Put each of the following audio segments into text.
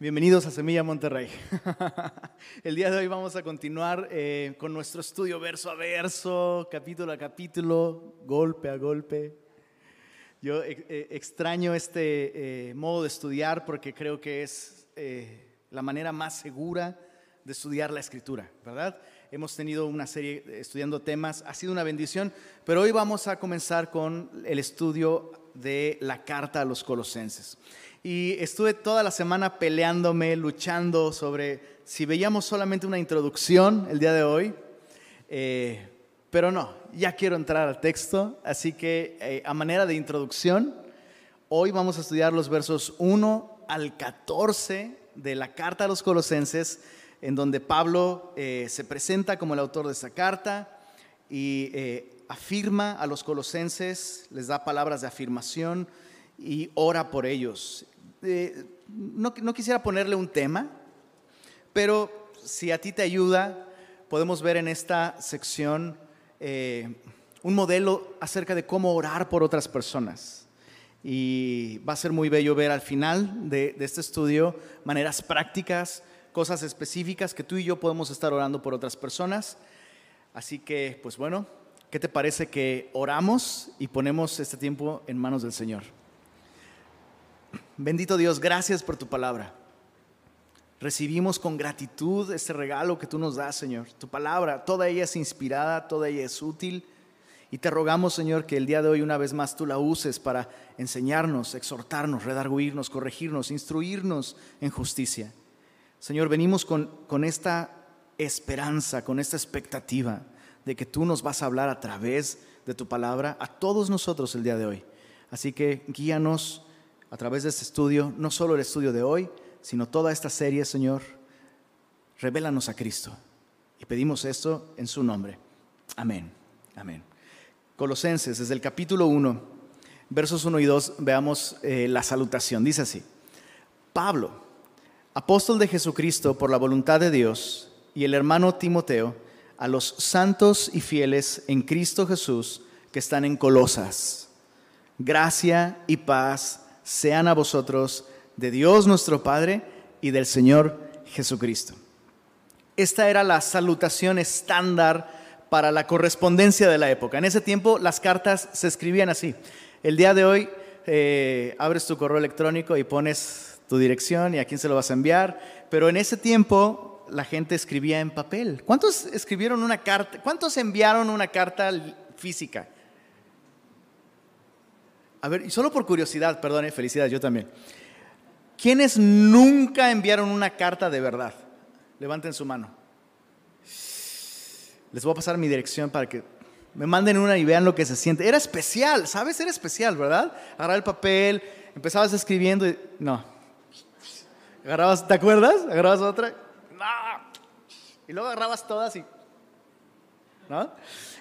Bienvenidos a Semilla Monterrey. El día de hoy vamos a continuar eh, con nuestro estudio verso a verso, capítulo a capítulo, golpe a golpe. Yo eh, eh, extraño este modo de estudiar porque creo que es la manera más segura de estudiar la escritura, ¿verdad? Hemos tenido una serie estudiando temas, ha sido una bendición, pero hoy vamos a comenzar con el estudio de la carta a los colosenses. Y estuve toda la semana peleándome, luchando sobre si veíamos solamente una introducción el día de hoy. Eh, pero no, ya quiero entrar al texto, así que eh, a manera de introducción, hoy vamos a estudiar los versos 1 al 14 de la carta a los colosenses, en donde Pablo eh, se presenta como el autor de esta carta y afirma a los colosenses, les da palabras de afirmación y ora por ellos. Eh, no, quisiera ponerle un tema, pero si a ti te ayuda, podemos ver en esta sección eh, un modelo acerca de cómo orar por otras personas. Y va a ser muy bello ver al final de, de este estudio maneras prácticas, cosas específicas que tú y yo podemos estar orando por otras personas. Así que, pues bueno, ¿qué te parece que oramos y ponemos este tiempo en manos del Señor? Bendito Dios, gracias por tu palabra. Recibimos con gratitud este regalo que tú nos das, Señor. Tu palabra, toda ella es inspirada, toda ella es útil. Y te rogamos, Señor, que el día de hoy una vez más tú la uses para enseñarnos, exhortarnos, redarguirnos, corregirnos, instruirnos en justicia. Señor, venimos con, con esta esperanza, con esta expectativa de que tú nos vas a hablar a través de tu palabra a todos nosotros el día de hoy. Así que guíanos a través de este estudio, no solo el estudio de hoy, sino toda esta serie, Señor, revélanos a Cristo. Y pedimos esto en su nombre. Amén. Amén. Colosenses, desde el capítulo 1, versos 1 y 2, veamos eh, la salutación. Dice así, Pablo, apóstol de Jesucristo por la voluntad de Dios, y el hermano Timoteo, a los santos y fieles en Cristo Jesús que están en Colosas. Gracia y paz sean a vosotros de Dios nuestro Padre y del Señor Jesucristo. Esta era la salutación estándar para la correspondencia de la época. En ese tiempo las cartas se escribían así. El día de hoy eh, abres tu correo electrónico y pones tu dirección y a quién se lo vas a enviar, pero en ese tiempo la gente escribía en papel. ¿Cuántos escribieron una carta? ¿Cuántos enviaron una carta física? A ver, y solo por curiosidad, perdone, felicidades, yo también. ¿Quiénes nunca enviaron una carta de verdad? Levanten su mano. Les voy a pasar mi dirección para que me manden una y vean lo que se siente. Era especial, ¿sabes? Era especial, ¿verdad? Agarrar el papel, empezabas escribiendo y... No. Agarrabas, ¿te acuerdas? Agarrabas otra. No. Y luego agarrabas todas y... ¿No?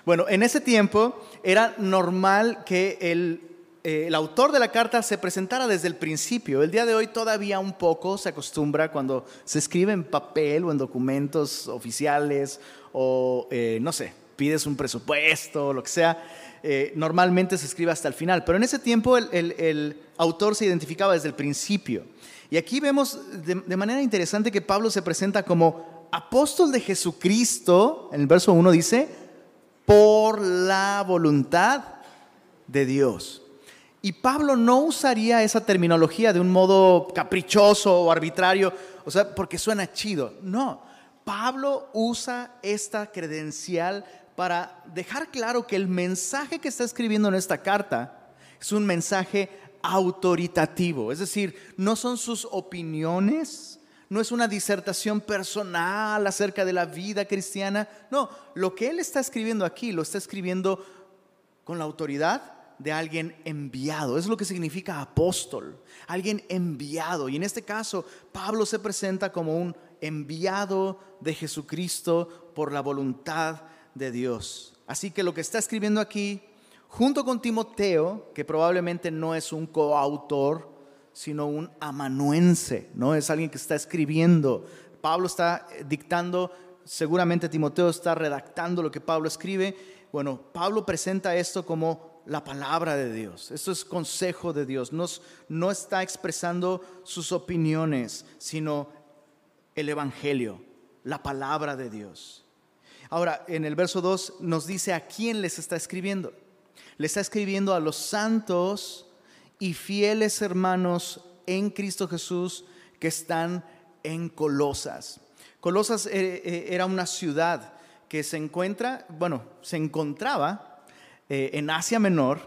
Bueno, en ese tiempo era normal que el eh, el autor de la carta se presentara desde el principio. El día de hoy todavía un poco se acostumbra cuando se escribe en papel o en documentos oficiales o, eh, no sé, pides un presupuesto o lo que sea. Eh, normalmente se escribe hasta el final, pero en ese tiempo el, autor se identificaba desde el principio. Y aquí vemos de, de manera interesante que Pablo se presenta como apóstol de Jesucristo, en el verso 1 dice, por la voluntad de Dios. Y Pablo no usaría esa terminología de un modo caprichoso o arbitrario, o sea, porque suena chido. No, Pablo usa esta credencial para dejar claro que el mensaje que está escribiendo en esta carta es un mensaje autoritativo, es decir, no son sus opiniones, no es una disertación personal acerca de la vida cristiana, no, lo que él está escribiendo aquí lo está escribiendo con la autoridad de alguien enviado. Es lo que significa apóstol, alguien enviado. Y en este caso, Pablo se presenta como un enviado de Jesucristo por la voluntad de Dios. Así que lo que está escribiendo aquí, junto con Timoteo, que probablemente no es un coautor, sino un amanuense, ¿no? Es alguien que está escribiendo. Pablo está dictando, seguramente Timoteo está redactando lo que Pablo escribe. Bueno, Pablo presenta esto como la palabra de Dios. Esto es consejo de Dios. No, no está expresando sus opiniones, sino el Evangelio, la palabra de Dios. Ahora, en el verso 2 nos dice a quién les está escribiendo. Le está escribiendo a los santos y fieles hermanos en Cristo Jesús que están en Colosas. Colosas eh, eh, era una ciudad que se encuentra, bueno, se encontraba eh, en Asia Menor,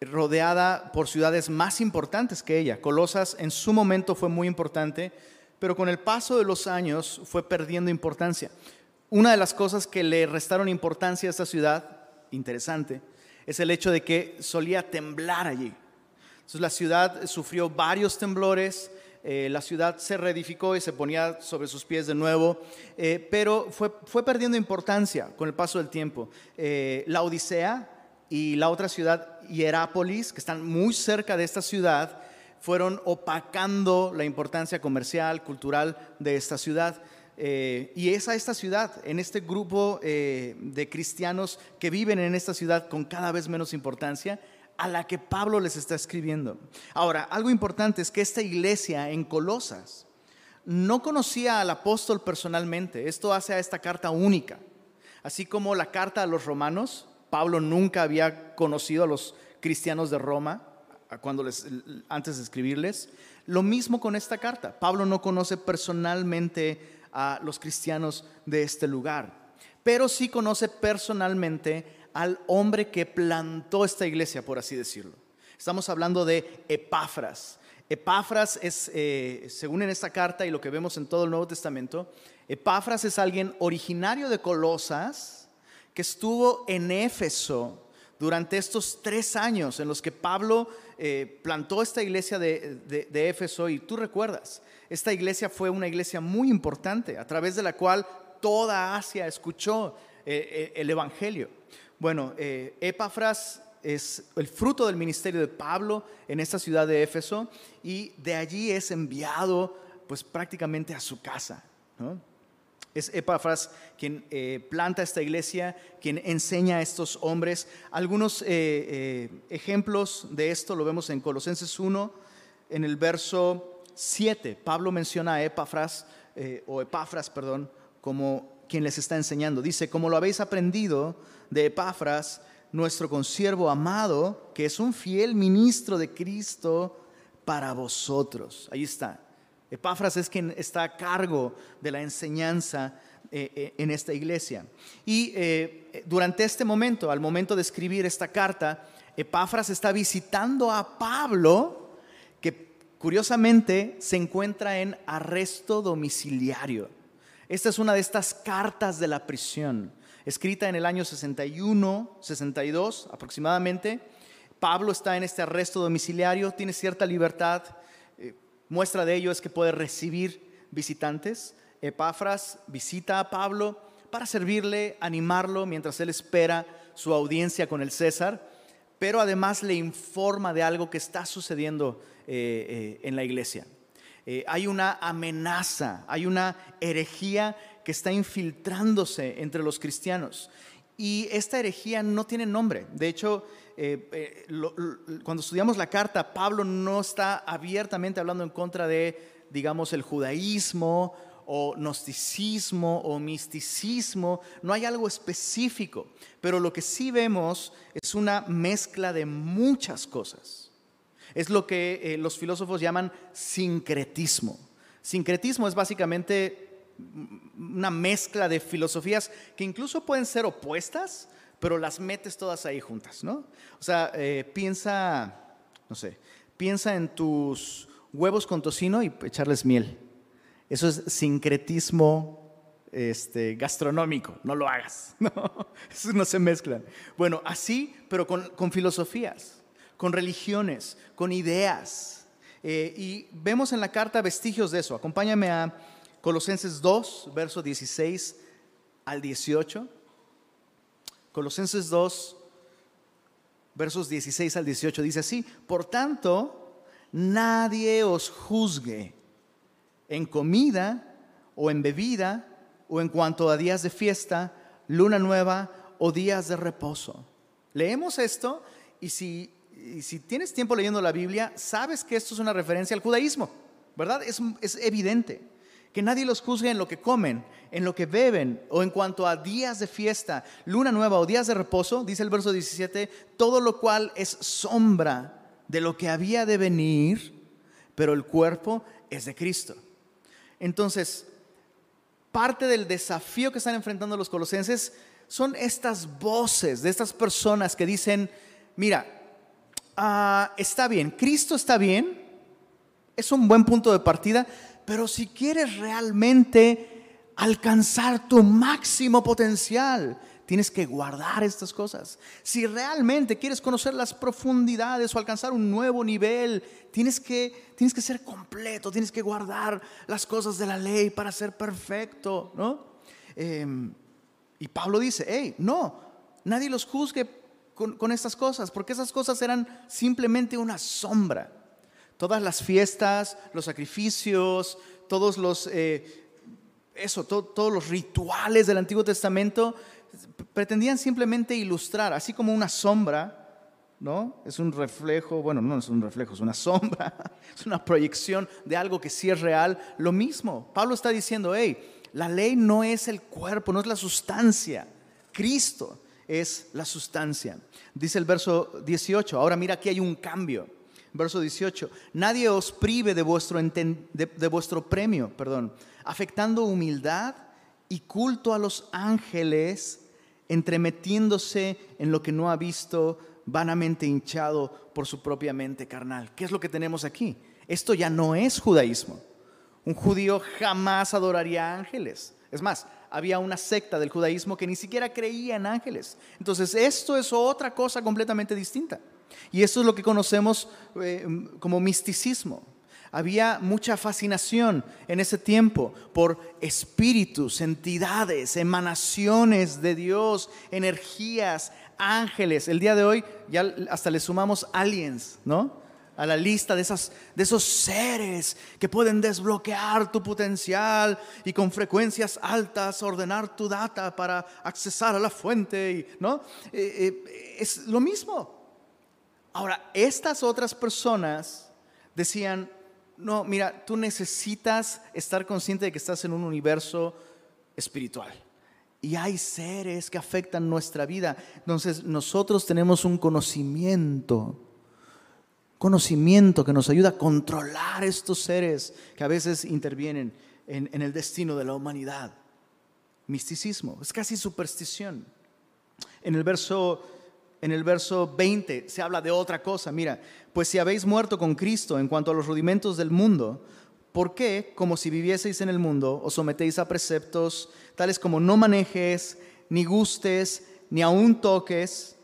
rodeada por ciudades más importantes que ella. Colosas en su momento fue muy importante, pero con el paso de los años fue perdiendo importancia. Una de las cosas que le restaron importancia a esta ciudad, interesante, es el hecho de que solía temblar allí. Entonces la ciudad sufrió varios temblores, eh, la ciudad se reedificó y se ponía sobre sus pies de nuevo, eh, pero fue, fue, perdiendo importancia con el paso del tiempo. Eh, la Odisea y la otra ciudad, Hierápolis, que están muy cerca de esta ciudad, fueron opacando la importancia comercial, cultural de esta ciudad. y es a esta ciudad, en este grupo de cristianos que viven en esta ciudad con cada vez menos importancia, a la que Pablo les está escribiendo. Ahora, algo importante es que esta iglesia en Colosas no conocía al apóstol personalmente. Esto hace a esta carta única. Así como la carta a los romanos, Pablo nunca había conocido a los cristianos de Roma cuando les, antes de escribirles. Lo mismo con esta carta. Pablo no conoce personalmente a los cristianos de este lugar, pero sí conoce personalmente al hombre que plantó esta iglesia, por así decirlo. Estamos hablando de Epáfras. Epáfras es, eh, según en esta carta y lo que vemos en todo el Nuevo Testamento, Epáfras es alguien originario de Colosas que estuvo en Éfeso durante estos tres años en los que Pablo eh, plantó esta iglesia de, Éfeso y tú recuerdas, esta iglesia fue una iglesia muy importante a través de la cual toda Asia escuchó eh, el Evangelio. Bueno, eh, Epafras es el fruto del ministerio de Pablo en esta ciudad de Éfeso y de allí es enviado pues prácticamente a su casa. Es Epafras quien eh, planta esta iglesia, quien enseña a estos hombres. Algunos eh, ejemplos de esto lo vemos en Colosenses 1, en el verso 7. Pablo menciona a Epafras, o Epafras, perdón, como quien les está enseñando. Dice, como lo habéis aprendido de Epafras, nuestro consiervo amado, que es un fiel ministro de Cristo para vosotros. Ahí está. Epafras es quien está a cargo de la enseñanza eh, eh, en esta iglesia. Y eh, durante este momento, al momento de escribir esta carta, Epafras está visitando a Pablo, que curiosamente se encuentra en arresto domiciliario. Esta es una de estas cartas de la prisión, escrita en el año 61, 62 aproximadamente. Pablo está en este arresto domiciliario, tiene cierta libertad. Eh, muestra de ello es que puede recibir visitantes. Epafras visita a Pablo para servirle, animarlo mientras él espera su audiencia con el César, pero además le informa de algo que está sucediendo eh, eh, en la iglesia. Hay una amenaza, hay una herejía que está infiltrándose entre los cristianos. Y esta herejía no tiene nombre. De hecho, eh, eh, cuando estudiamos la carta, Pablo no está abiertamente hablando en contra de, digamos, el judaísmo o gnosticismo o misticismo. No hay algo específico. Pero lo que sí vemos es una mezcla de muchas cosas. Es lo que eh, los filósofos llaman sincretismo. Sincretismo es básicamente una mezcla de filosofías que incluso pueden ser opuestas, pero las metes todas ahí juntas, ¿no? O sea, eh, piensa, no sé, piensa en tus huevos con tocino y echarles miel. Eso es sincretismo este, gastronómico, no lo hagas, no, eso no se mezclan. Bueno, así, pero con filosofías con religiones, con ideas. Eh, y vemos en la carta vestigios de eso. Acompáñame a Colosenses 2, verso 16 al 18. Colosenses 2, versos 16 al 18 dice así, por tanto, nadie os juzgue en comida o en bebida o en cuanto a días de fiesta, luna nueva o días de reposo Leemos esto y si, tienes tiempo leyendo la Biblia, sabes que esto es una referencia al judaísmo, ¿verdad? Es evidente que nadie los juzgue en lo que comen, en lo que beben o en cuanto a días de fiesta, luna nueva o días de reposo, dice el verso 17, todo lo cual es sombra de lo que había de venir, pero el cuerpo es de Cristo. Entonces, parte del desafío que están enfrentando los colosenses son estas voces de estas personas que dicen, mira, ah, está bien, Cristo está bien, es un buen punto de partida, pero si quieres realmente alcanzar tu máximo potencial, tienes que guardar estas cosas. Si realmente quieres conocer las profundidades o alcanzar un nuevo nivel, tienes que, tienes que ser completo, tienes que guardar las cosas de la ley para ser perfecto, ¿no? Em, y Pablo dice, hey, no, nadie los juzgue con, con estas cosas, porque esas cosas eran simplemente una sombra. Todas las fiestas, los sacrificios, todos los, eh, eso, todos los rituales del Antiguo Testamento pretendían simplemente ilustrar, así como una sombra, ¿no? Es un reflejo, bueno, no es un reflejo, es una sombra, es una proyección de algo que sí es real, lo mismo. Pablo está diciendo, hey, la ley no es el cuerpo, no es la sustancia, Cristo es la sustancia. Dice el verso 18, ahora mira aquí hay un cambio. Verso 18, nadie os prive de vuestro, de vuestro premio, perdón, afectando humildad y culto a los ángeles entremetiéndose en lo que no ha visto, vanamente hinchado por su propia mente carnal. ¿Qué es lo que tenemos aquí? Esto ya no es judaísmo. Un judío jamás adoraría ángeles. Es más, había una secta del judaísmo que ni siquiera creía en ángeles. Entonces, esto es otra cosa completamente distinta. Y esto es lo que conocemos eh, como misticismo. Había mucha fascinación en ese tiempo por espíritus, entidades, emanaciones de Dios, energías, ángeles. El día de hoy ya hasta le sumamos aliens, ¿no? A la lista de, esas, de esos seres que pueden desbloquear tu potencial y con frecuencias altas ordenar tu data para accesar a la fuente, ¿no? Eh, eh, es lo mismo. Ahora, estas otras personas decían, no, mira, tú necesitas estar consciente de que estás en un universo espiritual. Y hay seres que afectan nuestra vida. Entonces nosotros tenemos un conocimiento, conocimiento que nos ayuda a controlar estos seres que a veces intervienen en, en el destino de la humanidad. Misticismo, es casi superstición. En el verso en el verso 20 se habla de otra cosa. Mira, pues si habéis muerto con Cristo en cuanto a los rudimentos del mundo, ¿por qué, como si vivieseis en el mundo, os sometéis a preceptos tales como no manejes, ni gustes, ni aun toques,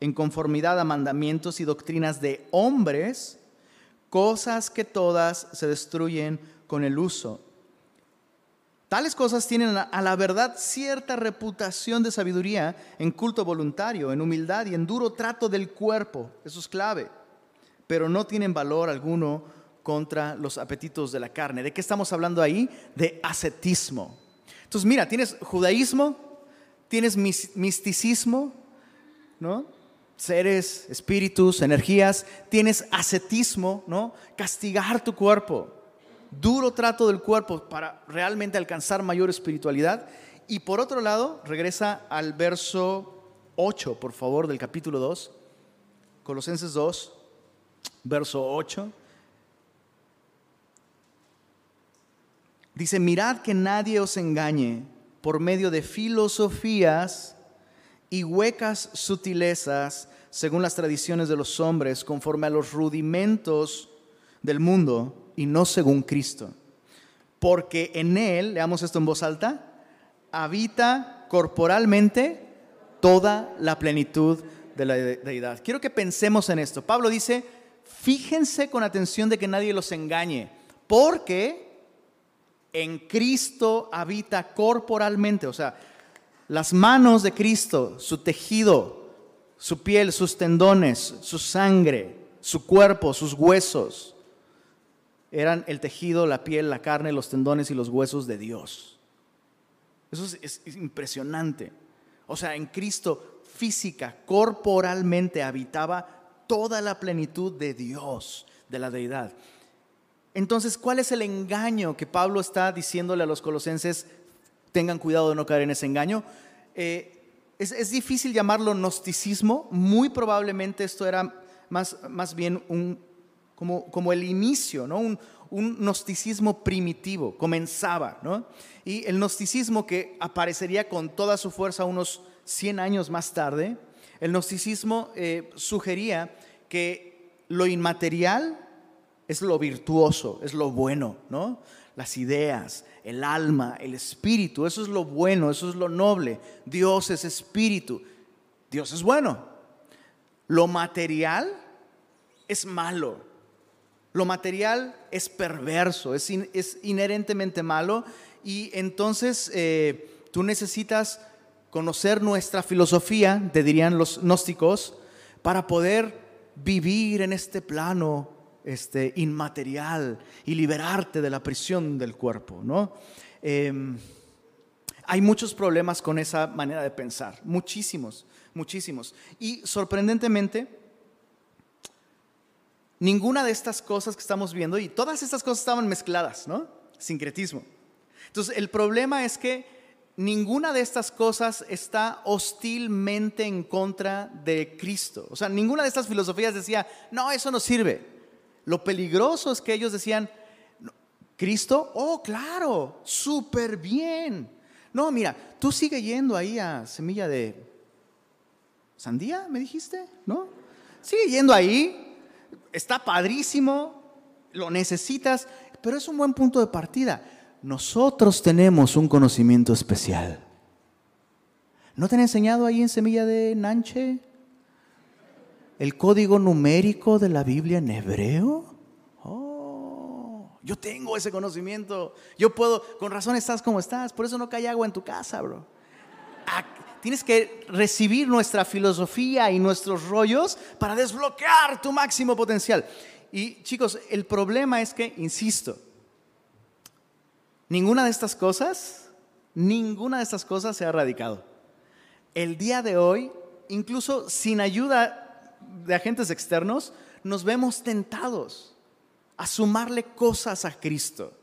en conformidad a mandamientos y doctrinas de hombres, cosas que todas se destruyen con el uso? Tales cosas tienen a la verdad cierta reputación de sabiduría en culto voluntario, en humildad y en duro trato del cuerpo. Eso es clave. Pero no tienen valor alguno contra los apetitos de la carne. ¿De qué estamos hablando ahí? De ascetismo. Entonces, mira, tienes judaísmo, tienes misticismo, ¿no? Seres, espíritus, energías, tienes ascetismo, ¿no? Castigar tu cuerpo duro trato del cuerpo para realmente alcanzar mayor espiritualidad. Y por otro lado, regresa al verso 8, por favor, del capítulo 2, Colosenses 2, verso 8. Dice, mirad que nadie os engañe por medio de filosofías y huecas sutilezas según las tradiciones de los hombres, conforme a los rudimentos del mundo y no según Cristo. Porque en Él, leamos esto en voz alta, habita corporalmente toda la plenitud de la deidad. Quiero que pensemos en esto. Pablo dice, fíjense con atención de que nadie los engañe, porque en Cristo habita corporalmente, o sea, las manos de Cristo, su tejido, su piel, sus tendones, su sangre, su cuerpo, sus huesos eran el tejido, la piel, la carne, los tendones y los huesos de Dios. Eso es, impresionante. O sea, en Cristo física, corporalmente habitaba toda la plenitud de Dios, de la deidad. Entonces, ¿cuál es el engaño que Pablo está diciéndole a los colosenses? Tengan cuidado de no caer en ese engaño. Eh, es, difícil llamarlo gnosticismo, muy probablemente esto era más, más bien un, como, como el inicio, ¿no? un, un gnosticismo primitivo, comenzaba. ¿no? Y el gnosticismo que aparecería con toda su fuerza unos 100 años más tarde, el gnosticismo eh, sugería que lo inmaterial es lo virtuoso, es lo bueno, ¿no? Las ideas, el alma, el espíritu, eso es lo bueno, eso es lo noble. Dios es espíritu, Dios es bueno. Lo material es malo, lo material es perverso, es, inherentemente malo y entonces eh, tú necesitas conocer nuestra filosofía, te dirían los gnósticos, para poder vivir en este plano este, inmaterial y liberarte de la prisión del cuerpo, ¿no? Em, hay muchos problemas con esa manera de pensar, muchísimos, muchísimos. Y sorprendentemente, ninguna de estas cosas que estamos viendo, y todas estas cosas estaban mezcladas, ¿no? Sincretismo. Entonces, el problema es que ninguna de estas cosas está hostilmente en contra de Cristo. O sea, ninguna de estas filosofías decía, no, eso no sirve. Lo peligroso es que ellos decían, Cristo, oh, claro, súper bien. No, mira, tú sigue yendo ahí a semilla de sandía, me dijiste, ¿no? Sigue yendo ahí, está padrísimo, lo necesitas, pero es un buen punto de partida. Nosotros tenemos un conocimiento especial. ¿No te han enseñado ahí en semilla de Nanche? el código numérico de la Biblia en hebreo? Oh, yo tengo ese conocimiento. Yo puedo, con razón estás como estás, por eso no cae agua en tu casa, bro. Tienes que recibir nuestra filosofía y nuestros rollos para desbloquear tu máximo potencial. Y chicos, el problema es que, insisto, ninguna de estas cosas, ninguna de estas cosas se ha erradicado. El día de hoy, incluso sin ayuda de agentes externos, nos vemos tentados a sumarle cosas a Cristo.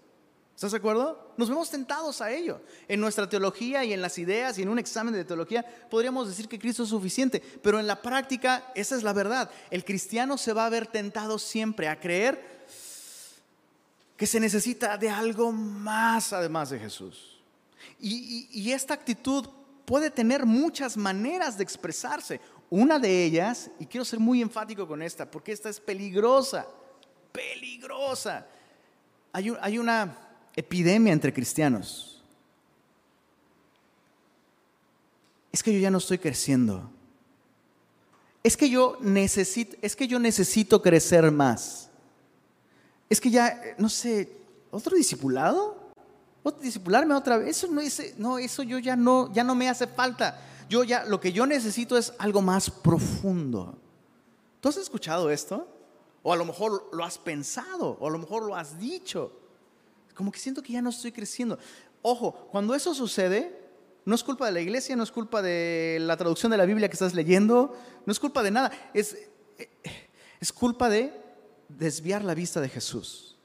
¿Estás de acuerdo? Nos vemos tentados a ello. En nuestra teología y en las ideas y en un examen de teología podríamos decir que Cristo es suficiente, pero en la práctica esa es la verdad. El cristiano se va a ver tentado siempre a creer que se necesita de algo más además de Jesús. Y, y esta actitud puede tener muchas maneras de expresarse. Una de ellas, y quiero ser muy enfático con esta, porque esta es peligrosa, peligrosa. Hay, una epidemia entre cristianos. Es que yo ya no estoy creciendo. Es que yo necesito, es que yo necesito crecer más. Es que ya, no sé, otro discipulado, otro discipularme otra vez. Eso no, no, eso yo ya no, ya no me hace falta yo ya, lo que yo necesito es algo más profundo. ¿Tú has escuchado esto? O a lo mejor lo has pensado, o a lo mejor lo has dicho. Como que siento que ya no estoy creciendo. Ojo, cuando eso sucede, no es culpa de la iglesia, no es culpa de la traducción de la Biblia que estás leyendo, no es culpa de nada. Es, es culpa de desviar la vista de Jesús.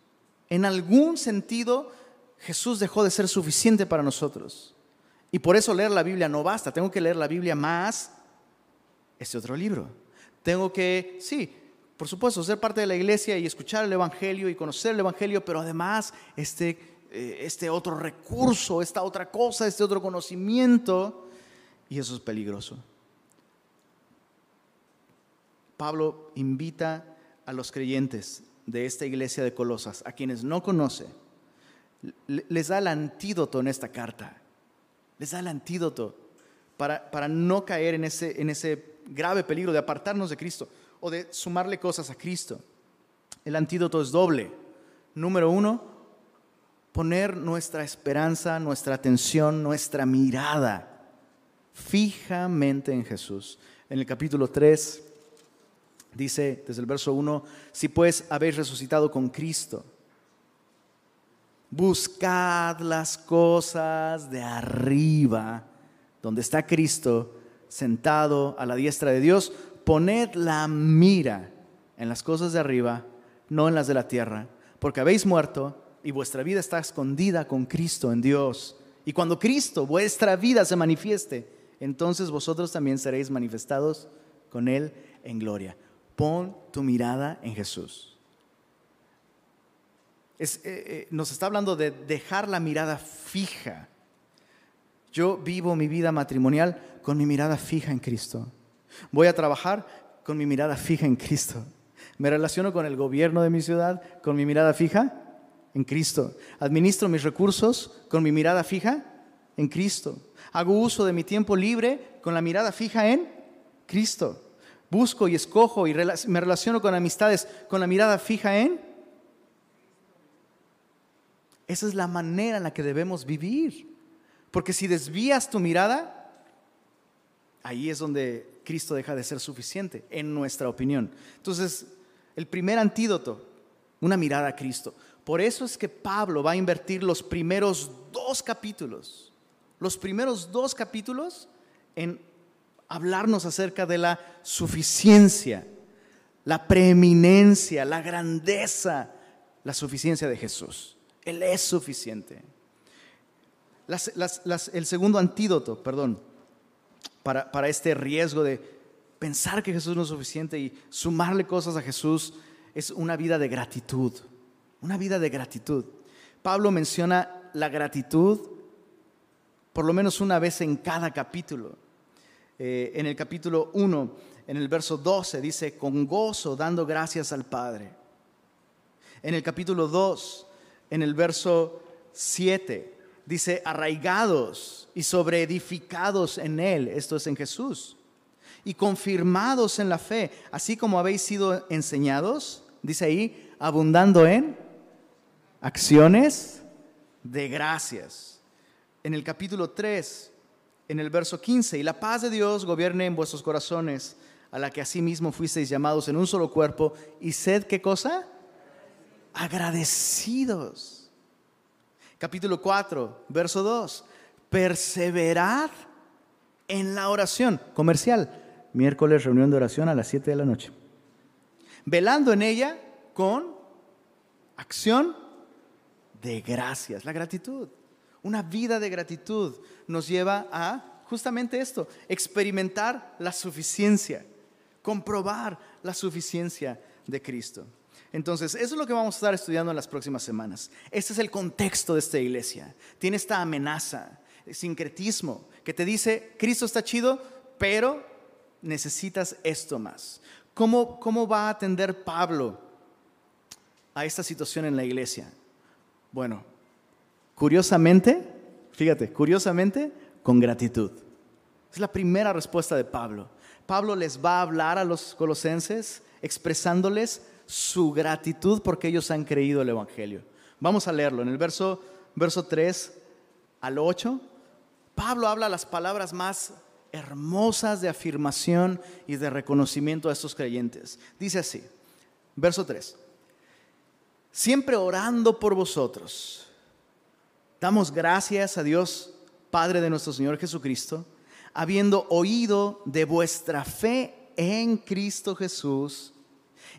En algún sentido, Jesús dejó de ser suficiente para nosotros. Y por eso leer la Biblia no basta, tengo que leer la Biblia más este otro libro. Tengo que, sí, por supuesto, ser parte de la iglesia y escuchar el Evangelio y conocer el Evangelio, pero además este, eh, este otro recurso, esta otra cosa, este otro conocimiento, y eso es peligroso. Pablo invita a los creyentes de esta iglesia de Colosas, a quienes no conoce, les da el antídoto en esta carta les da el antídoto para, para no caer en ese, en ese grave peligro de apartarnos de Cristo o de sumarle cosas a Cristo. El antídoto es doble. Número uno, poner nuestra esperanza, nuestra atención, nuestra mirada fijamente en Jesús. En el capítulo 3 dice desde el verso 1, si pues habéis resucitado con Cristo, buscad las cosas de arriba, donde está Cristo, sentado a la diestra de Dios, poned la mira en las cosas de arriba, no en las de la tierra, porque habéis muerto y vuestra vida está escondida con Cristo en Dios. Y cuando Cristo, vuestra vida, se manifieste, entonces vosotros también seréis manifestados con Él en gloria. Pon tu mirada en Jesús. Eh, eh, nos está hablando de dejar la mirada fija. Yo vivo mi vida matrimonial con mi mirada fija en Cristo. Voy a trabajar con mi mirada fija en Cristo. Me relaciono con el gobierno de mi ciudad con mi mirada fija en Cristo. Administro mis recursos con mi mirada fija en Cristo. Hago uso de mi tiempo libre con la mirada fija en Cristo. Busco y escojo y me relaciono con amistades con la mirada fija en esa es la manera en la que debemos vivir. Porque si desvías tu mirada, ahí es donde Cristo deja de ser suficiente, en nuestra opinión. Entonces, el primer antídoto, una mirada a Cristo. Por eso es que Pablo va a invertir los primeros dos capítulos, los primeros dos capítulos en hablarnos acerca de la suficiencia, la preeminencia, la grandeza, la suficiencia de Jesús. Él es suficiente. el segundo antídoto, perdón, para, para este riesgo de pensar que Jesús no es suficiente y sumarle cosas a Jesús es una vida de gratitud. Una vida de gratitud. Pablo menciona la gratitud por lo menos una vez en cada capítulo. Eh, en el capítulo 1, en el verso 12, dice, con gozo dando gracias al Padre. En el capítulo 2, en el verso 7. Dice, arraigados y sobreedificados en Él, esto es en Jesús, y confirmados en la fe, así como habéis sido enseñados, dice ahí, abundando en acciones de gracias. En el capítulo 3, en el verso 15, y la paz de Dios gobierne en vuestros corazones, a la que asimismo fuisteis llamados en un solo cuerpo, y sed qué cosa? agradecidos. Capítulo 4, verso 2. Perseverad en la oración. Comercial. Miércoles, reunión de oración a las 7 de la noche. Velando en ella con acción de gracias. La gratitud. Una vida de gratitud nos lleva a justamente esto, experimentar la suficiencia, comprobar la suficiencia de Cristo. Entonces, eso es lo que vamos a estar estudiando en las próximas semanas. Este es el contexto de esta iglesia. Tiene esta amenaza, sincretismo, que te dice, Cristo está chido, pero necesitas esto más. ¿Cómo, cómo va a atender Pablo a esta situación en la iglesia? Bueno, curiosamente, fíjate, curiosamente, con gratitud. Es la primera respuesta de Pablo. Pablo les va a hablar a los colosenses expresándoles su gratitud porque ellos han creído el Evangelio. Vamos a leerlo. En el verso, verso 3 al 8, Pablo habla las palabras más hermosas de afirmación y de reconocimiento a estos creyentes. Dice así, verso 3, siempre orando por vosotros, damos gracias a Dios, Padre de nuestro Señor Jesucristo, habiendo oído de vuestra fe en Cristo Jesús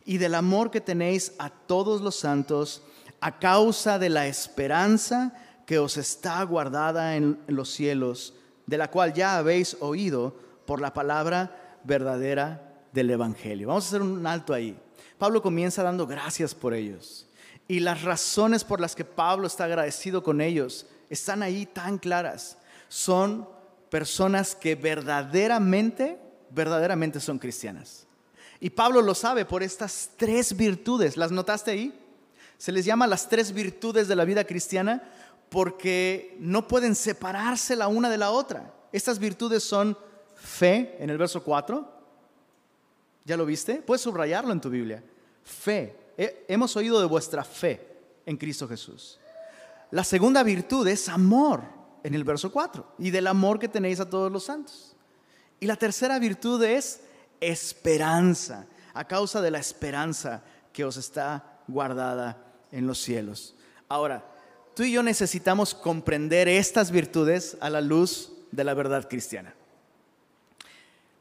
y del amor que tenéis a todos los santos a causa de la esperanza que os está guardada en los cielos, de la cual ya habéis oído por la palabra verdadera del Evangelio. Vamos a hacer un alto ahí. Pablo comienza dando gracias por ellos. Y las razones por las que Pablo está agradecido con ellos están ahí tan claras. Son personas que verdaderamente, verdaderamente son cristianas. Y Pablo lo sabe por estas tres virtudes. ¿Las notaste ahí? Se les llama las tres virtudes de la vida cristiana porque no pueden separarse la una de la otra. Estas virtudes son fe, en el verso 4. ¿Ya lo viste? Puedes subrayarlo en tu Biblia. Fe. Hemos oído de vuestra fe en Cristo Jesús. La segunda virtud es amor, en el verso 4, y del amor que tenéis a todos los santos. Y la tercera virtud es esperanza, a causa de la esperanza que os está guardada en los cielos. Ahora, tú y yo necesitamos comprender estas virtudes a la luz de la verdad cristiana.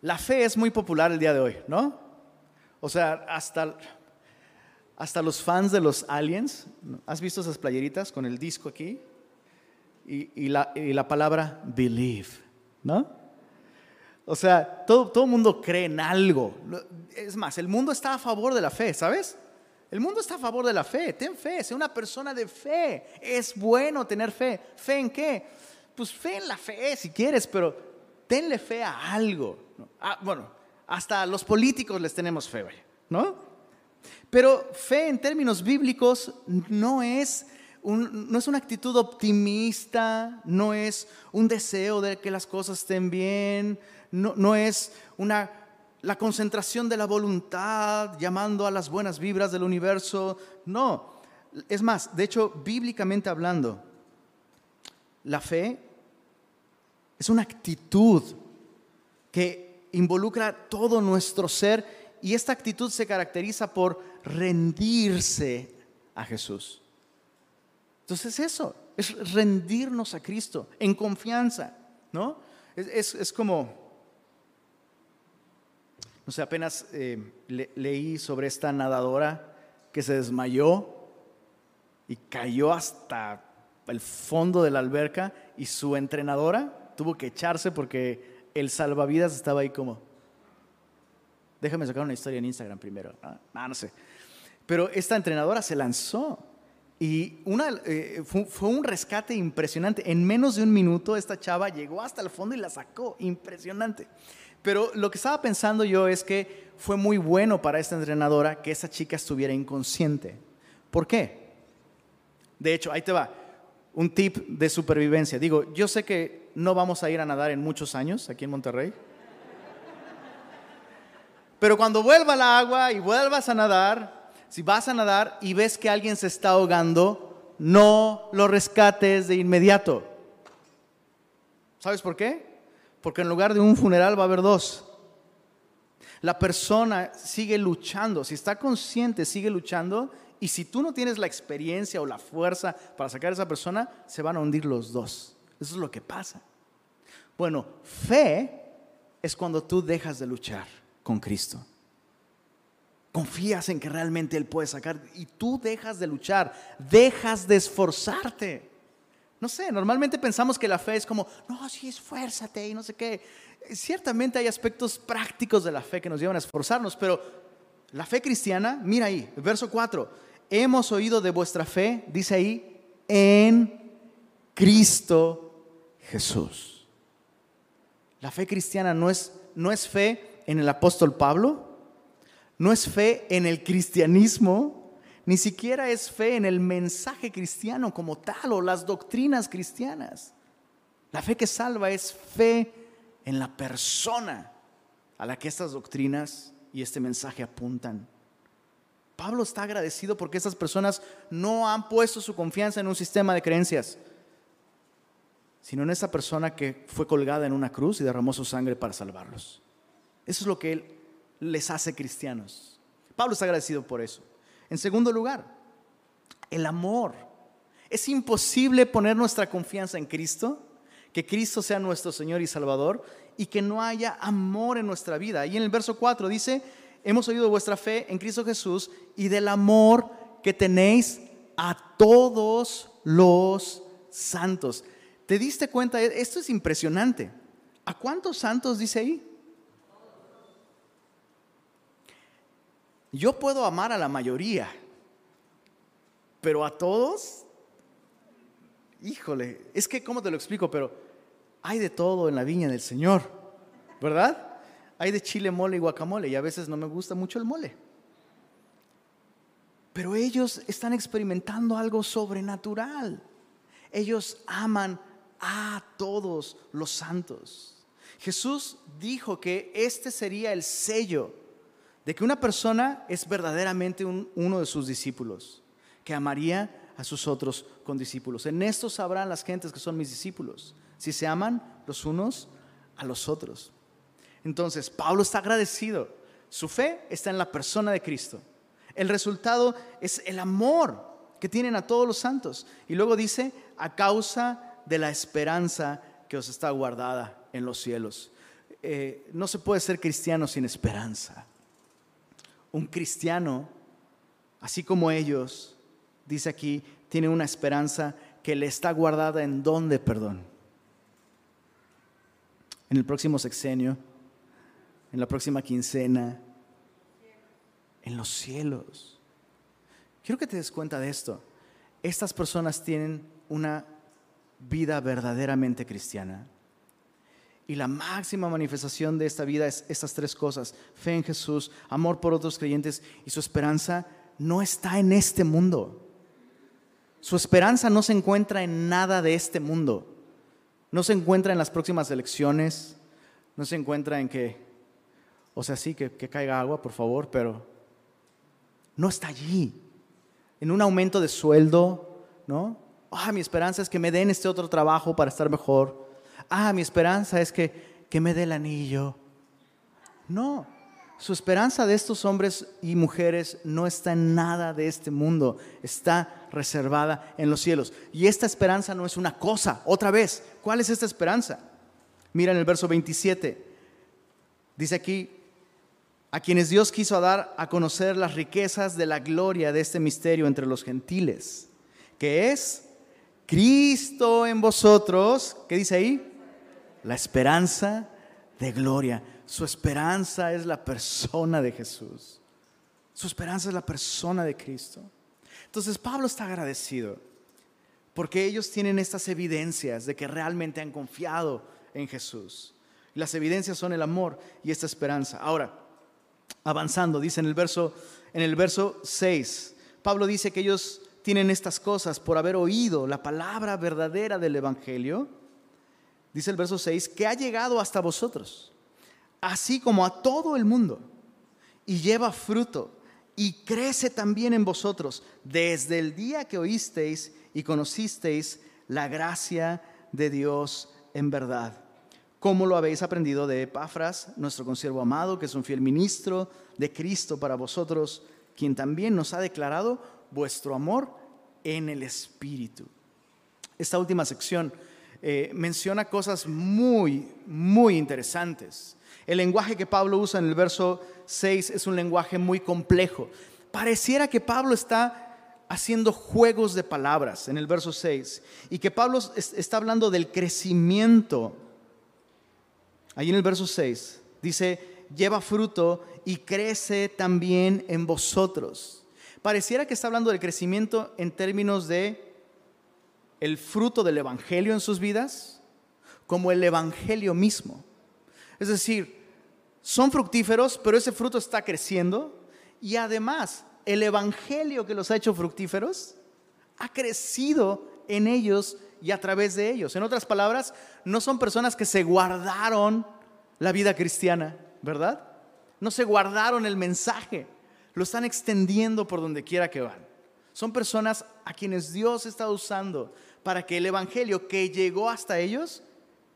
La fe es muy popular el día de hoy, ¿no? O sea, hasta, hasta los fans de los aliens, ¿has visto esas playeritas con el disco aquí? Y, la, y la palabra believe, ¿no? O sea, todo, el mundo cree en algo. Es más, el mundo está a favor de la fe, ¿sabes? El mundo está a favor de la fe. Ten fe, sé una persona de fe. Es bueno tener fe. ¿Fe en qué? Pues fe en la fe, si quieres, pero tenle fe a algo. Ah, bueno, hasta los políticos les tenemos fe, ¿no? Pero fe en términos bíblicos no es no es una actitud optimista, no es un deseo de que las cosas estén bien, no, es una, la concentración de la voluntad llamando a las buenas vibras del universo, no. Es más, de hecho, bíblicamente hablando, la fe es una actitud que involucra todo nuestro ser y esta actitud se caracteriza por rendirse a Jesús. Entonces eso, es rendirnos a Cristo en confianza, ¿no? Es, como, no sé, apenas eh, leí sobre esta nadadora que se desmayó y cayó hasta el fondo de la alberca y su entrenadora tuvo que echarse porque el salvavidas estaba ahí como, déjame sacar una historia en Instagram primero, ah, no sé. Pero esta entrenadora se lanzó y una, eh, fue, un rescate impresionante. En menos de un minuto esta chava llegó hasta el fondo y la sacó. Impresionante. Pero lo que estaba pensando yo es que fue muy bueno para esta entrenadora que esa chica estuviera inconsciente. ¿Por qué? De hecho, ahí te va. Un tip de supervivencia. Digo, yo sé que no vamos a ir a nadar en muchos años aquí en Monterrey. Pero cuando vuelva al agua y vuelvas a nadar, si vas a nadar y ves que alguien se está ahogando, no lo rescates de inmediato. ¿Sabes por qué? Porque en lugar de un funeral va a haber dos. La persona sigue luchando, si está consciente, sigue luchando, y si tú no tienes la experiencia o la fuerza para sacar a esa persona, se van a hundir los dos. Eso es lo que pasa. Bueno, fe es cuando tú dejas de luchar con Cristo. Confías en que realmente Él puede sacar y tú dejas de luchar, dejas de esforzarte. No sé, normalmente pensamos que la fe es como, no, sí, esfuérzate y no sé qué. Ciertamente hay aspectos prácticos de la fe que nos llevan a esforzarnos, pero la fe cristiana, mira ahí, verso 4, hemos oído de vuestra fe, dice ahí, en Cristo Jesús. La fe cristiana no es, no es fe en el apóstol Pablo, no es fe en el cristianismo, ni siquiera es fe en el mensaje cristiano como tal o las doctrinas cristianas. La fe que salva es fe en la persona a la que estas doctrinas y este mensaje apuntan. Pablo está agradecido porque estas personas no han puesto su confianza en un sistema de creencias, sino en esa persona que fue colgada en una cruz y derramó su sangre para salvarlos. Eso es lo que él les hace cristianos. Pablo está agradecido por eso. En segundo lugar, el amor. Es imposible poner nuestra confianza en Cristo, que Cristo sea nuestro Señor y Salvador, y que no haya amor en nuestra vida. Y en el verso 4 dice, hemos oído vuestra fe en Cristo Jesús y del amor que tenéis a todos los santos. ¿Te diste cuenta? Esto es impresionante. ¿A cuántos santos dice ahí? Yo puedo amar a la mayoría, pero a todos, híjole, es que, ¿cómo te lo explico? Pero hay de todo en la viña del Señor, ¿verdad? Hay de chile, mole y guacamole, y a veces no me gusta mucho el mole. Pero ellos están experimentando algo sobrenatural. Ellos aman a todos los santos. Jesús dijo que este sería el sello de que una persona es verdaderamente uno de sus discípulos, que amaría a sus otros condiscípulos. En esto sabrán las gentes que son mis discípulos, si se aman los unos a los otros. Entonces, Pablo está agradecido. Su fe está en la persona de Cristo. El resultado es el amor que tienen a todos los santos. Y luego dice, a causa de la esperanza que os está guardada en los cielos. eh, no se puede ser cristiano sin esperanza. Un cristiano, así como ellos, dice aquí, tiene una esperanza que le está guardada en donde, perdón. En el próximo sexenio, en la próxima quincena, en los cielos. Quiero que te des cuenta de esto. Estas personas tienen una vida verdaderamente cristiana. Y la máxima manifestación de esta vida es estas tres cosas. Fe en Jesús, amor por otros creyentes y su esperanza no está en este mundo. Su esperanza no se encuentra en nada de este mundo. No se encuentra en las próximas elecciones. No se encuentra en que, o sea, sí, que, que caiga agua, por favor, pero no está allí. En un aumento de sueldo, ¿no? Ah, mi esperanza es que me den este otro trabajo para estar mejor ah, mi esperanza es que, que me dé el anillo. No, su esperanza de estos hombres y mujeres no está en nada de este mundo, está reservada en los cielos. Y esta esperanza no es una cosa, otra vez, ¿cuál es esta esperanza? Mira en el verso 27, dice aquí, a quienes Dios quiso dar a conocer las riquezas de la gloria de este misterio entre los gentiles, que es Cristo en vosotros, ¿qué dice ahí? La esperanza de gloria. Su esperanza es la persona de Jesús. Su esperanza es la persona de Cristo. Entonces Pablo está agradecido porque ellos tienen estas evidencias de que realmente han confiado en Jesús. Las evidencias son el amor y esta esperanza. Ahora, avanzando, dice en el verso en el verso 6, Pablo dice que ellos tienen estas cosas por haber oído la palabra verdadera del evangelio dice el verso 6, que ha llegado hasta vosotros, así como a todo el mundo, y lleva fruto, y crece también en vosotros, desde el día que oísteis y conocisteis la gracia de Dios en verdad. Como lo habéis aprendido de Epafras, nuestro consiervo amado, que es un fiel ministro de Cristo para vosotros, quien también nos ha declarado vuestro amor en el Espíritu. Esta última sección eh, menciona cosas muy, muy interesantes. El lenguaje que Pablo usa en el verso 6 es un lenguaje muy complejo. Pareciera que Pablo está haciendo juegos de palabras en el verso 6 y que Pablo está hablando del crecimiento. Ahí en el verso 6 dice, lleva fruto y crece también en vosotros. Pareciera que está hablando del crecimiento en términos de el fruto del Evangelio en sus vidas como el Evangelio mismo. Es decir, son fructíferos, pero ese fruto está creciendo y además el Evangelio que los ha hecho fructíferos ha crecido en ellos y a través de ellos. En otras palabras, no son personas que se guardaron la vida cristiana, ¿verdad? No se guardaron el mensaje, lo están extendiendo por donde quiera que van. Son personas a quienes Dios está usando para que el Evangelio que llegó hasta ellos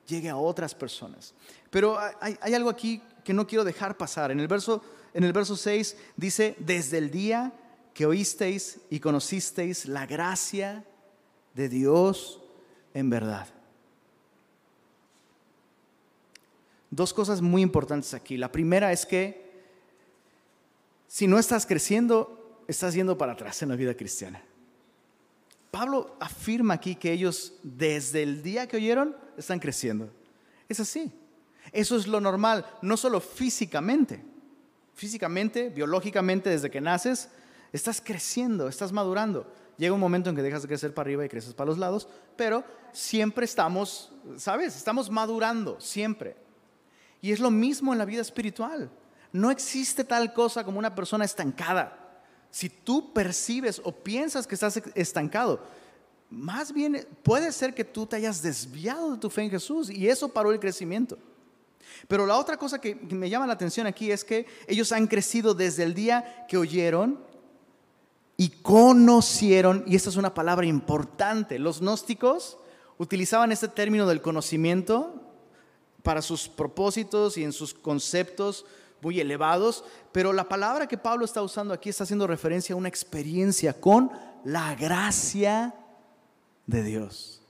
llegue a otras personas. Pero hay, algo aquí que no quiero dejar pasar. En el, verso, en el verso 6 dice, desde el día que oísteis y conocisteis la gracia de Dios en verdad. Dos cosas muy importantes aquí. La primera es que si no estás creciendo, estás yendo para atrás en la vida cristiana. Pablo afirma aquí que ellos desde el día que oyeron están creciendo. Es así. Eso es lo normal, no solo físicamente. Físicamente, biológicamente, desde que naces, estás creciendo, estás madurando. Llega un momento en que dejas de crecer para arriba y creces para los lados, pero siempre estamos, ¿sabes? Estamos madurando, siempre. Y es lo mismo en la vida espiritual. No existe tal cosa como una persona estancada si tú percibes o piensas que estás estancado, más bien puede ser que tú te hayas desviado de tu fe en Jesús y eso paró el crecimiento. Pero la otra cosa que me llama la atención aquí es que ellos han crecido desde el día que oyeron y conocieron, y esta es una palabra importante, los gnósticos utilizaban este término del conocimiento para sus propósitos y en sus conceptos muy elevados, pero la palabra que Pablo está usando aquí está haciendo referencia a una experiencia con la gracia de Dios.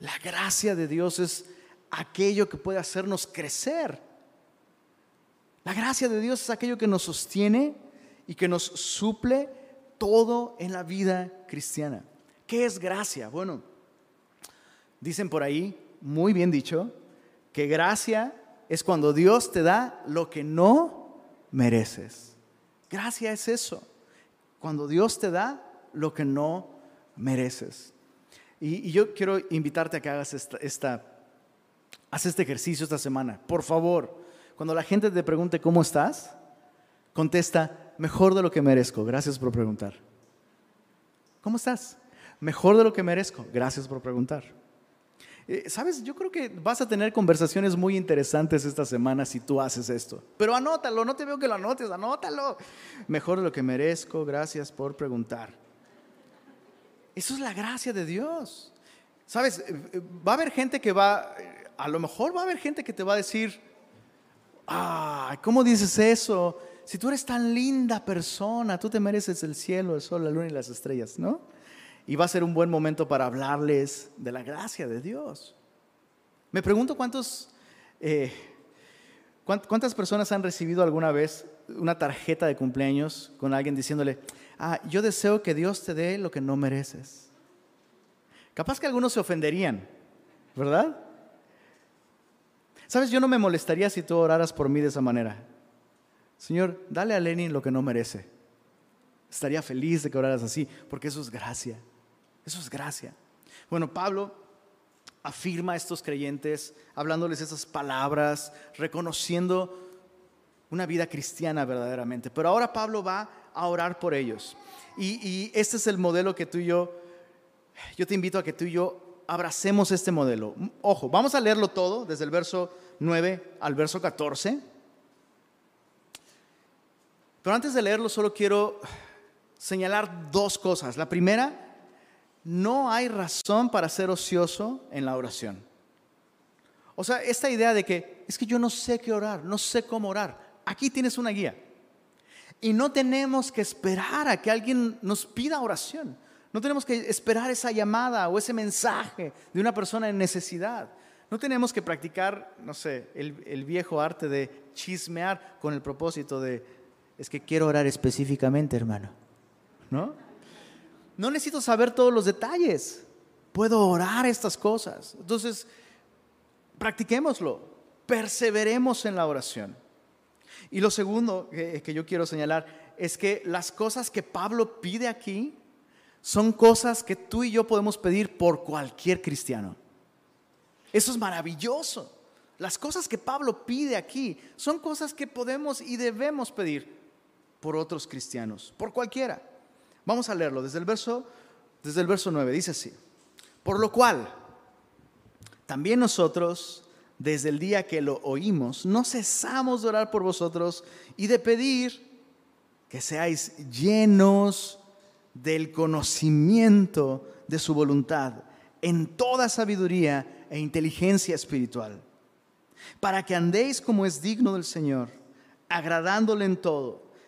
La gracia de Dios es aquello que puede hacernos crecer. La gracia de Dios es aquello que nos sostiene y que nos suple todo en la vida cristiana. ¿Qué es gracia? Bueno, dicen por ahí, muy bien dicho, que gracia es cuando Dios te da lo que no mereces. Gracia es eso, cuando Dios te da lo que no mereces. Y, yo quiero invitarte a que hagas esta, haz este ejercicio esta semana. Por favor, cuando la gente te pregunte cómo estás, contesta, mejor de lo que merezco. Gracias por preguntar. ¿Cómo estás? Mejor de lo que merezco. Gracias por preguntar. Eh, Sabes, yo creo que vas a tener conversaciones muy interesantes esta semana si tú haces esto. Pero anótalo, no te veo que lo anotes, anótalo. Mejor de lo que merezco, gracias por preguntar. Eso es la gracia de Dios. Sabes, eh, eh, va a haber gente que va, a lo mejor va a haber gente que te va a decir, ah, ¿cómo dices eso? Si tú eres tan linda persona, tú te mereces el cielo, el sol, la luna y las estrellas, ¿no? Y va a ser un buen momento para hablarles de la gracia de Dios. Me pregunto cuántos, eh, cuántas personas han recibido alguna vez una tarjeta de cumpleaños con alguien diciéndole, ah, yo deseo que Dios te dé lo que no mereces. Capaz que algunos se ofenderían, ¿verdad? Sabes, yo no me molestaría si tú oraras por mí de esa manera. Señor, dale a Lenin lo que no merece. Estaría feliz de que oraras así, porque eso es gracia. Eso es gracia. Bueno, Pablo afirma a estos creyentes, hablándoles esas palabras, reconociendo una vida cristiana verdaderamente. Pero ahora Pablo va a orar por ellos. Y, este es el modelo que tú y yo, yo te invito a que tú y yo abracemos este modelo. Ojo, vamos a leerlo todo, desde el verso 9 al verso 14. Pero antes de leerlo, solo quiero señalar dos cosas. La primera no hay razón para ser ocioso en la oración. O sea, esta idea de que es que yo no sé qué orar, no sé cómo orar. Aquí tienes una guía. Y no tenemos que esperar a que alguien nos pida oración. No tenemos que esperar esa llamada o ese mensaje de una persona en necesidad. No tenemos que practicar, no sé, el, el viejo arte de chismear con el propósito de, es que quiero orar específicamente, hermano. ¿No? No necesito saber todos los detalles. Puedo orar estas cosas. Entonces, practiquémoslo. Perseveremos en la oración. Y lo segundo que, yo quiero señalar es que las cosas que Pablo pide aquí son cosas que tú y yo podemos pedir por cualquier cristiano. Eso es maravilloso. Las cosas que Pablo pide aquí son cosas que podemos y debemos pedir por otros cristianos, por cualquiera. Vamos a leerlo desde el verso, desde el verso 9. Dice así. Por lo cual, también nosotros, desde el día que lo oímos, no cesamos de orar por vosotros y de pedir que seáis llenos del conocimiento de su voluntad en toda sabiduría e inteligencia espiritual, para que andéis como es digno del Señor, agradándole en todo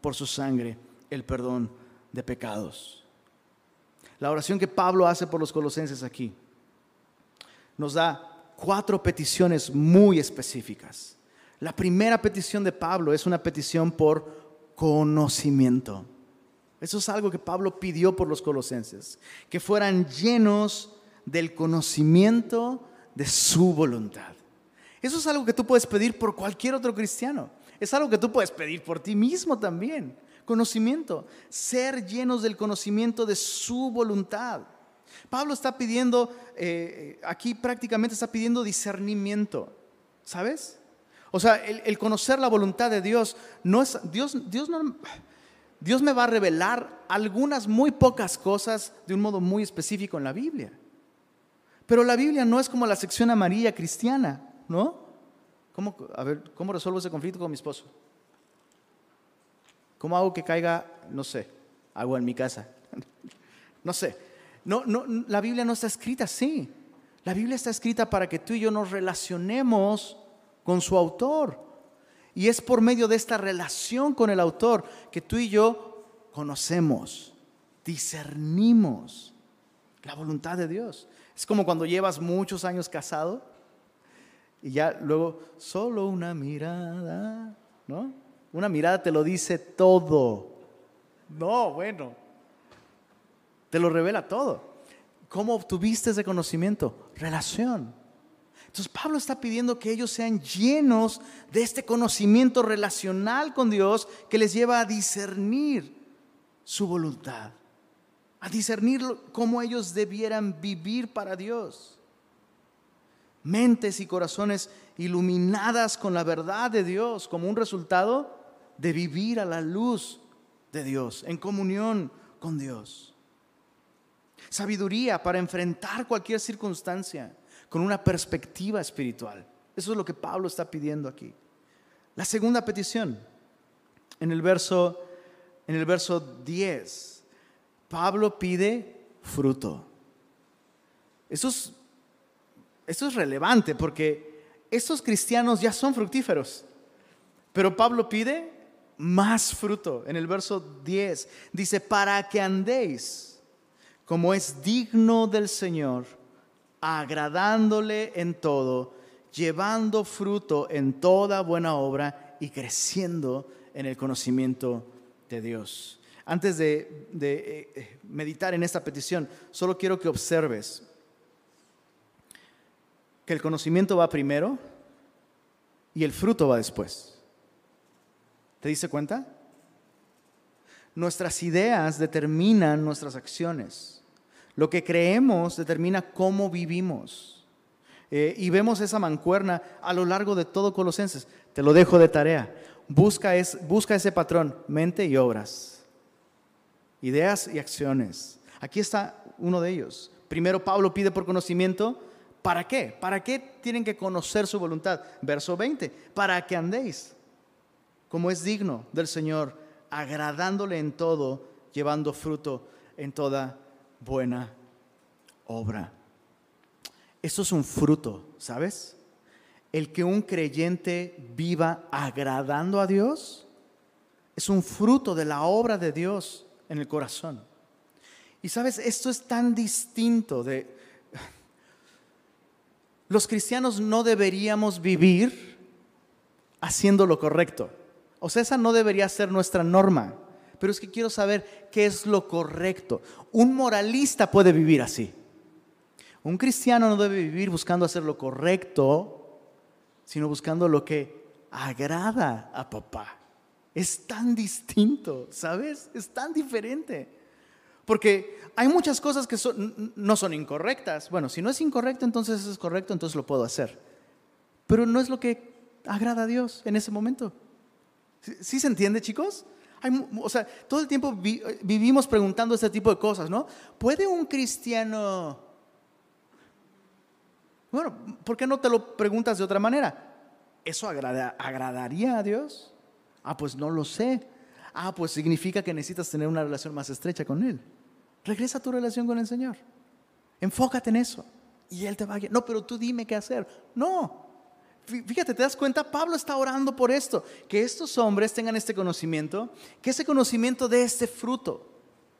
por su sangre el perdón de pecados. La oración que Pablo hace por los colosenses aquí nos da cuatro peticiones muy específicas. La primera petición de Pablo es una petición por conocimiento. Eso es algo que Pablo pidió por los colosenses, que fueran llenos del conocimiento de su voluntad. Eso es algo que tú puedes pedir por cualquier otro cristiano. Es algo que tú puedes pedir por ti mismo también. Conocimiento, ser llenos del conocimiento de su voluntad. Pablo está pidiendo, eh, aquí prácticamente está pidiendo discernimiento, ¿sabes? O sea, el, conocer la voluntad de Dios, no es, Dios, Dios, no, Dios me va a revelar algunas muy pocas cosas de un modo muy específico en la Biblia. Pero la Biblia no es como la sección amarilla cristiana, ¿no? ¿Cómo, a ver, ¿cómo resuelvo ese conflicto con mi esposo? ¿Cómo hago que caiga, no sé, agua en mi casa? no sé. No, no, la Biblia no está escrita así. La Biblia está escrita para que tú y yo nos relacionemos con su autor. Y es por medio de esta relación con el autor que tú y yo conocemos, discernimos la voluntad de Dios. Es como cuando llevas muchos años casado y ya luego solo una mirada, ¿no? Una mirada te lo dice todo. No, bueno, te lo revela todo. ¿Cómo obtuviste ese conocimiento? Relación. Entonces Pablo está pidiendo que ellos sean llenos de este conocimiento relacional con Dios que les lleva a discernir su voluntad, a discernir cómo ellos debieran vivir para Dios. Mentes y corazones iluminadas con la verdad de Dios como un resultado de vivir a la luz de Dios, en comunión con Dios sabiduría para enfrentar cualquier circunstancia con una perspectiva espiritual. Eso es lo que Pablo está pidiendo aquí. La segunda petición, en el verso, en el verso 10, Pablo pide fruto. Eso es, eso es relevante porque estos cristianos ya son fructíferos, pero Pablo pide más fruto. En el verso 10 dice, para que andéis como es digno del Señor, agradándole en todo, llevando fruto en toda buena obra y creciendo en el conocimiento de Dios. Antes de, eh, meditar en esta petición, solo quiero que observes que el conocimiento va primero y el fruto va después. ¿Te diste cuenta? Nuestras ideas determinan nuestras acciones. Lo que creemos determina cómo vivimos. Eh, y vemos esa mancuerna a lo largo de todo Colosenses. Te lo dejo de tarea. Busca, es, busca ese patrón, mente y obras. Ideas y acciones. Aquí está uno de ellos. Primero Pablo pide por conocimiento. ¿Para qué? ¿Para qué tienen que conocer su voluntad? Verso 20. Para que andéis como es digno del Señor, agradándole en todo, llevando fruto en toda buena obra. Eso es un fruto, ¿sabes? El que un creyente viva agradando a Dios es un fruto de la obra de Dios en el corazón. Y sabes, esto es tan distinto de... Los cristianos no deberíamos vivir haciendo lo correcto. O sea, esa no debería ser nuestra norma pero es que quiero saber qué es lo correcto. Un moralista puede vivir así. Un cristiano no debe vivir buscando hacer lo correcto, sino buscando lo que agrada a papá. Es tan distinto, ¿sabes? Es tan diferente. Porque hay muchas cosas que no son incorrectas. Bueno, si no es incorrecto, entonces es correcto, entonces lo puedo hacer. Pero no es lo que agrada a Dios en ese momento. ¿Sí, se entiende, chicos? o sea, todo el tiempo vivimos preguntando este tipo de cosas, ¿no? ¿Puede un cristiano... Bueno, ¿por qué no te lo preguntas de otra manera? ¿Eso agradaría a Dios? Ah, pues no lo sé. Ah, pues significa que necesitas tener una relación más estrecha con Él. Regresa a tu relación con el Señor. Enfócate en eso. Y Él te va a guiar. No, pero tú dime qué hacer. No, Fíjate, te das cuenta, Pablo está orando por esto, que estos hombres tengan este conocimiento, que ese conocimiento de este fruto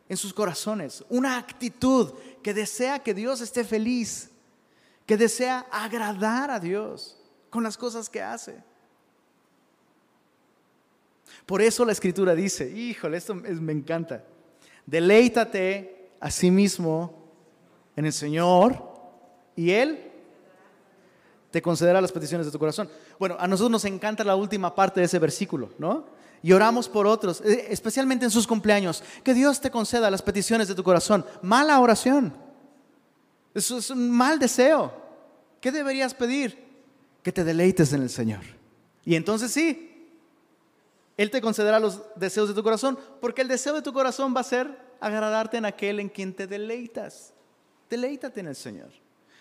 en sus corazones, una actitud que desea que Dios esté feliz, que desea agradar a Dios con las cosas que hace. Por eso la escritura dice, híjole, esto me encanta, deleítate a sí mismo en el Señor y Él te concederá las peticiones de tu corazón. Bueno, a nosotros nos encanta la última parte de ese versículo, ¿no? Y oramos por otros, eh, especialmente en sus cumpleaños. Que Dios te conceda las peticiones de tu corazón. Mala oración. Eso es un mal deseo. ¿Qué deberías pedir? Que te deleites en el Señor. Y entonces sí, Él te concederá los deseos de tu corazón, porque el deseo de tu corazón va a ser agradarte en aquel en quien te deleitas. Deleítate en el Señor.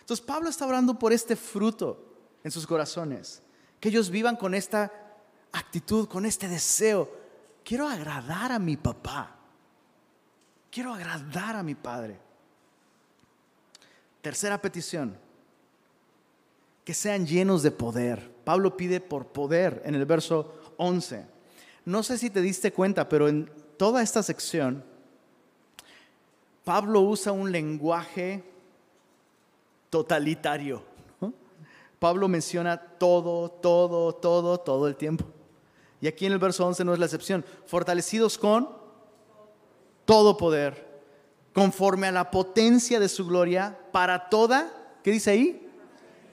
Entonces Pablo está orando por este fruto en sus corazones, Que ellos vivan con esta actitud, con este deseo. Quiero agradar a mi papá. Quiero agradar a mi padre. Tercera petición, que sean llenos de poder. Pablo pide por poder en el verso 11. No sé si te diste cuenta, pero en toda esta sección, Pablo usa un lenguaje totalitario. Pablo menciona todo, todo, todo, todo el tiempo. Y aquí en el verso 11 no es la excepción. Fortalecidos con todo poder, conforme a la potencia de su gloria, para toda, ¿qué dice ahí?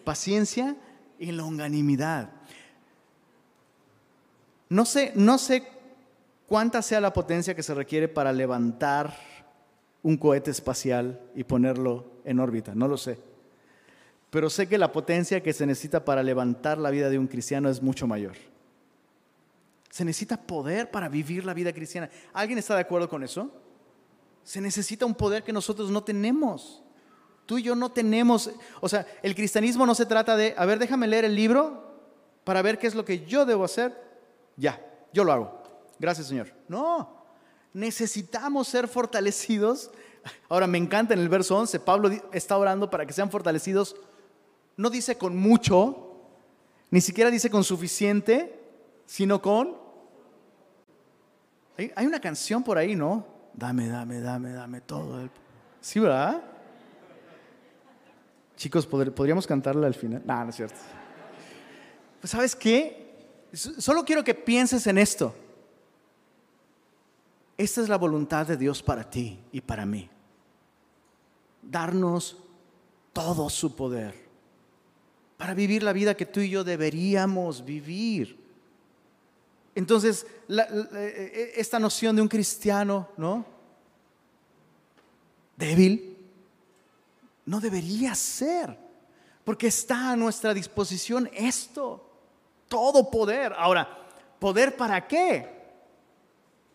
Paciencia y longanimidad. No sé, no sé cuánta sea la potencia que se requiere para levantar un cohete espacial y ponerlo en órbita, no lo sé. Pero sé que la potencia que se necesita para levantar la vida de un cristiano es mucho mayor. Se necesita poder para vivir la vida cristiana. ¿Alguien está de acuerdo con eso? Se necesita un poder que nosotros no tenemos. Tú y yo no tenemos, o sea, el cristianismo no se trata de, a ver, déjame leer el libro para ver qué es lo que yo debo hacer. Ya, yo lo hago. Gracias, Señor. No, necesitamos ser fortalecidos. Ahora, me encanta en el verso 11, Pablo está orando para que sean fortalecidos. No dice con mucho, ni siquiera dice con suficiente, sino con... Hay, una canción por ahí, ¿no? Dame, dame, dame, dame todo. ¿Sí, verdad? Chicos, ¿podríamos cantarla al final? No, no es cierto. Pues sabes qué? Solo quiero que pienses en esto. Esta es la voluntad de Dios para ti y para mí. Darnos todo su poder para vivir la vida que tú y yo deberíamos vivir. Entonces, e, e, esta noción de un cristiano, ¿no? Débil, no debería ser, porque está a nuestra disposición esto, todo poder. Ahora, ¿poder para qué?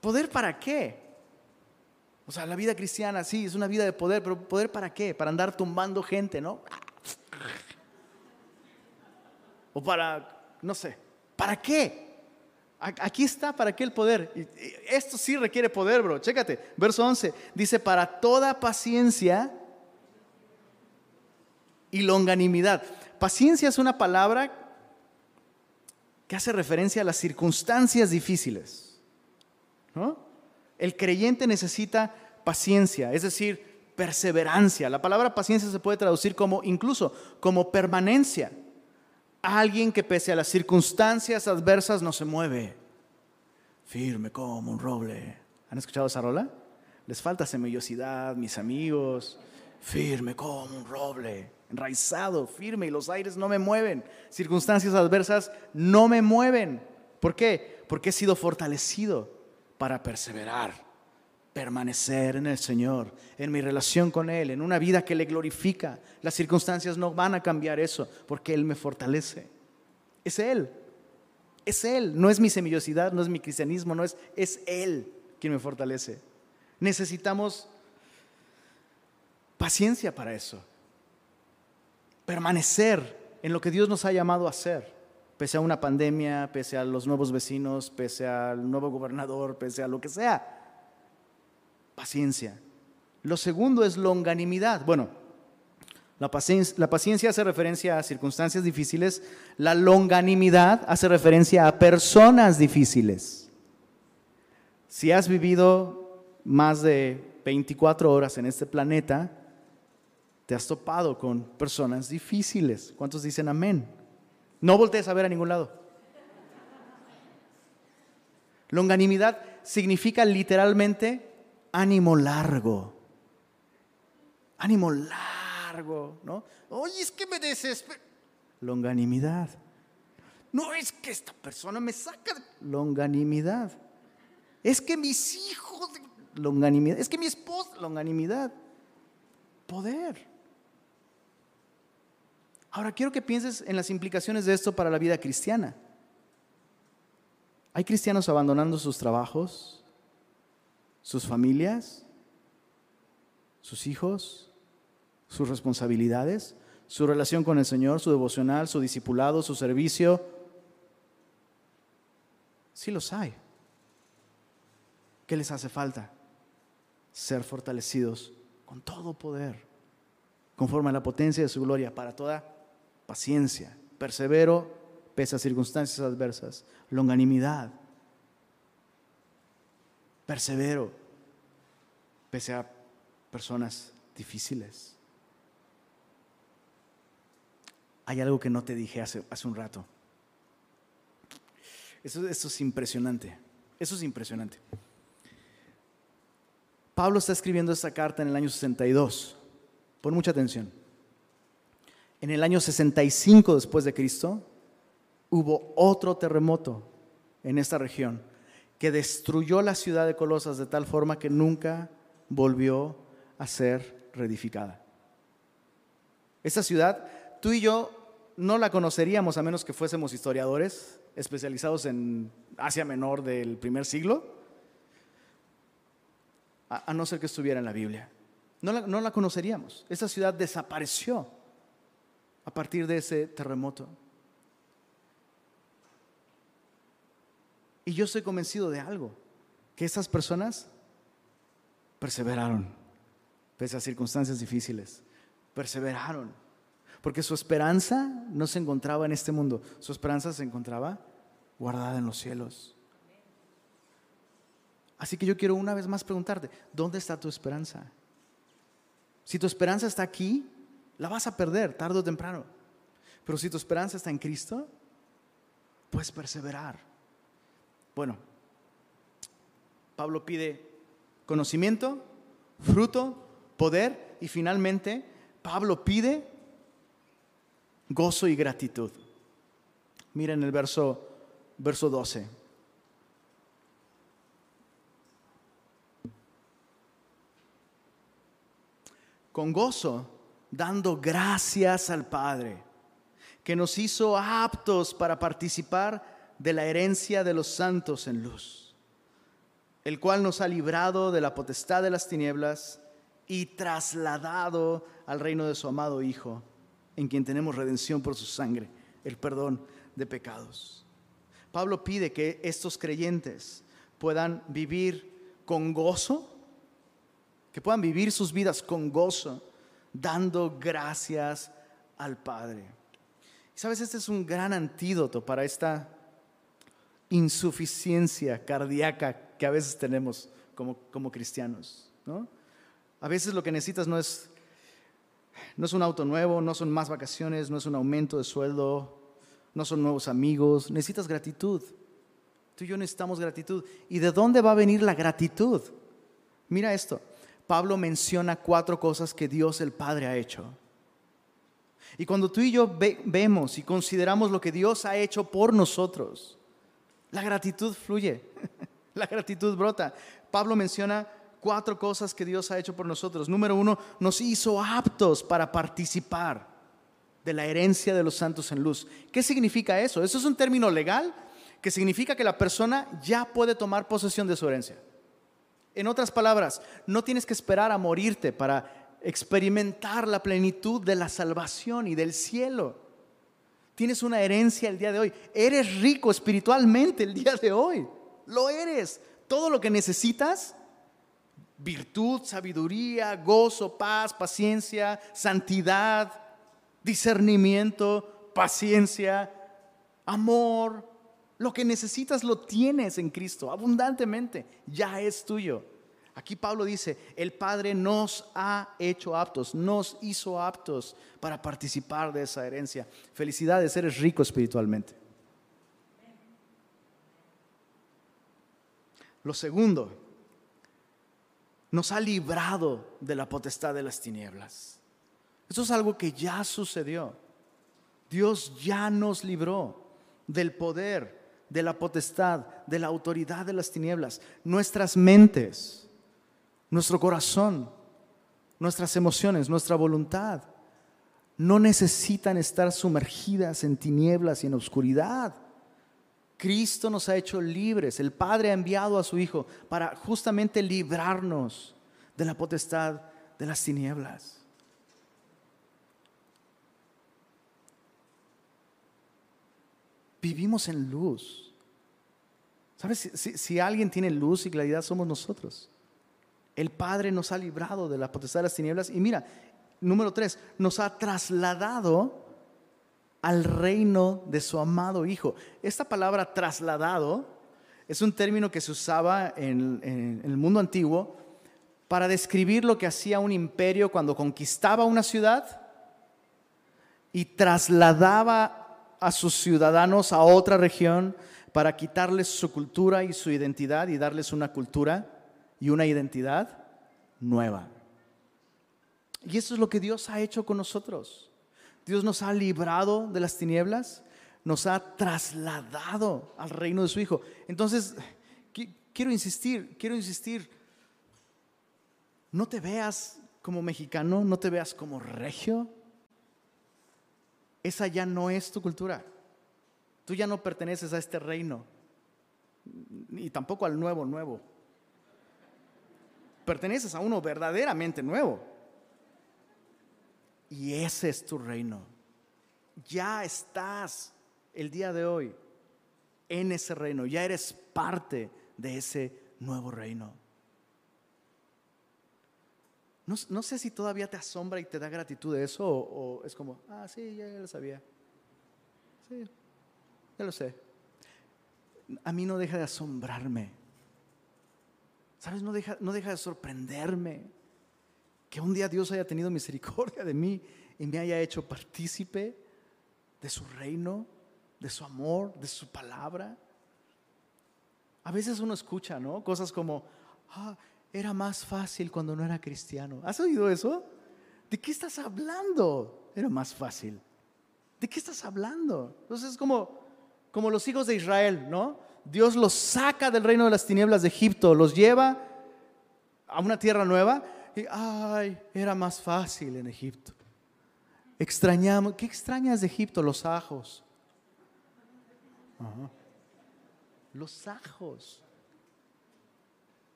¿Poder para qué? O sea, la vida cristiana sí, es una vida de poder, pero ¿poder para qué? Para andar tumbando gente, ¿no? O para, no sé, ¿para qué? Aquí está, ¿para qué el poder? Esto sí requiere poder, bro. Chécate, verso 11. Dice, para toda paciencia y longanimidad. Paciencia es una palabra que hace referencia a las circunstancias difíciles. El creyente necesita paciencia, es decir, perseverancia. La palabra paciencia se puede traducir como incluso como permanencia. Alguien que pese a las circunstancias adversas no se mueve. Firme como un roble. ¿Han escuchado esa rola? Les falta semillosidad, mis amigos. Firme como un roble enraizado, firme y los aires no me mueven. Circunstancias adversas no me mueven. ¿Por qué? Porque he sido fortalecido para perseverar, permanecer en el Señor, en mi relación con Él, en una vida que le glorifica. Las circunstancias no van a cambiar eso porque Él me fortalece. Es Él. Es Él. No es mi semillosidad, no es mi cristianismo, no es, es Él quien me fortalece. Necesitamos paciencia para eso permanecer en lo que Dios nos ha llamado a hacer, pese a una pandemia, pese a los nuevos vecinos, pese al nuevo gobernador, pese a lo que sea. Paciencia. Lo segundo es longanimidad. Bueno, la paciencia, la paciencia, hace referencia a circunstancias difíciles, la longanimidad hace referencia a personas difíciles. Si has vivido más de 24 horas en este planeta, te has topado con personas difíciles. ¿Cuántos dicen amén? No voltees a ver a ningún lado. Longanimidad significa literalmente ánimo largo. Ánimo largo, ¿no? Oye, es que me desespero. Longanimidad. No es que esta persona me saca. Longanimidad. Es que mis hijos... Longanimidad. Es que mi esposa... Longanimidad. Poder. Ahora quiero que pienses en las implicaciones de esto para la vida cristiana. Hay cristianos abandonando sus trabajos, sus familias, sus hijos, sus responsabilidades, su relación con el Señor, su devocional, su discipulado, su servicio, Sí los hay. ¿Qué les hace falta? Ser fortalecidos con todo poder, conforme a la potencia de su gloria, para toda paciencia, persevero pese a circunstancias adversas, longanimidad, persevero pese a personas difíciles. Hay algo que no te dije hace, hace un rato. Eso, eso es impresionante. Eso es impresionante. Pablo está escribiendo esta carta en el año 62. Pon mucha atención. En el año 65 después de Cristo hubo otro terremoto en esta región que destruyó la ciudad de Colosas de tal forma que nunca volvió a ser reedificada. Esta ciudad, tú y yo no la conoceríamos a menos que fuésemos historiadores especializados en Asia Menor del primer siglo a, no ser que estuviera en la Biblia. No la, no la conoceríamos. Esa ciudad desapareció a partir de ese terremoto. Y yo estoy convencido de algo, que esas personas perseveraron, pese a circunstancias difíciles, perseveraron, porque su esperanza no se encontraba en este mundo, su esperanza se encontraba guardada en los cielos. Así que yo quiero una vez más preguntarte, ¿dónde está tu esperanza? Si tu esperanza está aquí, la vas a perder tarde o temprano. Pero si tu esperanza está en Cristo, puedes perseverar. Bueno, Pablo pide conocimiento, fruto, poder y finalmente Pablo pide gozo y gratitud. Miren el verso, verso 12. con gozo, dando gracias al Padre, que nos hizo aptos para participar de la herencia de los santos en luz, el cual nos ha librado de la potestad de las tinieblas y trasladado al reino de su amado Hijo, en quien tenemos redención por su sangre, el perdón de pecados. Pablo pide que estos creyentes puedan vivir con gozo que puedan vivir sus vidas con gozo, dando gracias al Padre. Sabes, este es un gran antídoto para esta insuficiencia cardíaca que a veces tenemos como, como cristianos. ¿no? A veces lo que necesitas no es, no es un auto nuevo, no son más vacaciones, no es un aumento de sueldo, no son nuevos amigos, necesitas gratitud. Tú y yo necesitamos gratitud. ¿Y de dónde va a venir la gratitud? Mira esto. Pablo menciona cuatro cosas que Dios el Padre ha hecho. Y cuando tú y yo vemos y consideramos lo que Dios ha hecho por nosotros, la gratitud fluye, la gratitud brota. Pablo menciona cuatro cosas que Dios ha hecho por nosotros. Número uno, nos hizo aptos para participar de la herencia de los santos en luz. ¿Qué significa eso? Eso es un término legal que significa que la persona ya puede tomar posesión de su herencia. En otras palabras, no tienes que esperar a morirte para experimentar la plenitud de la salvación y del cielo. Tienes una herencia el día de hoy. Eres rico espiritualmente el día de hoy. Lo eres. Todo lo que necesitas, virtud, sabiduría, gozo, paz, paciencia, santidad, discernimiento, paciencia, amor, lo que necesitas lo tienes en Cristo, abundantemente, ya es tuyo. Aquí Pablo dice, el Padre nos ha hecho aptos, nos hizo aptos para participar de esa herencia. Felicidades, eres rico espiritualmente. Lo segundo, nos ha librado de la potestad de las tinieblas. Eso es algo que ya sucedió. Dios ya nos libró del poder de la potestad, de la autoridad de las tinieblas. Nuestras mentes, nuestro corazón, nuestras emociones, nuestra voluntad, no necesitan estar sumergidas en tinieblas y en oscuridad. Cristo nos ha hecho libres. El Padre ha enviado a su Hijo para justamente librarnos de la potestad de las tinieblas. Vivimos en luz. ¿Sabes? Si, alguien tiene luz y claridad, somos nosotros. El Padre nos ha librado de la potestad de las tinieblas. Y mira, número tres, nos ha trasladado al reino de su amado Hijo. Esta palabra trasladado es un término que se usaba en, en el mundo antiguo para describir lo que hacía un imperio cuando conquistaba una ciudad y trasladaba a sus ciudadanos a otra región para quitarles su cultura y su identidad y darles una cultura y una identidad nueva. Y eso es lo que Dios ha hecho con nosotros. Dios nos ha librado de las tinieblas, nos ha trasladado al reino de su Hijo. Entonces, quiero insistir, quiero insistir, no te veas como mexicano, no te veas como regio, esa ya no es tu cultura. Tú ya no perteneces a este reino, ni tampoco al nuevo nuevo. Perteneces a uno verdaderamente nuevo. Y ese es tu reino. Ya estás el día de hoy en ese reino, ya eres parte de ese nuevo reino. No, sé si todavía te asombra y te da gratitud de eso o, es como, ah, sí, ya, lo sabía. Sí, ya lo sé. A mí no deja de asombrarme. ¿Sabes? No deja, no deja de sorprenderme que un día Dios haya tenido misericordia de mí y me haya hecho partícipe de su reino, de su amor, de su palabra. A veces uno escucha, ¿no? Cosas como, ah, era más fácil cuando no era cristiano. ¿Has oído eso? ¿De qué estás hablando? Era más fácil. ¿De qué estás hablando? Entonces es como, como los hijos de Israel, ¿no? Dios los saca del reino de las tinieblas de Egipto, los lleva a una tierra nueva y, ay, era más fácil en Egipto. Extrañamos, ¿qué extrañas de Egipto? Los ajos. Los ajos.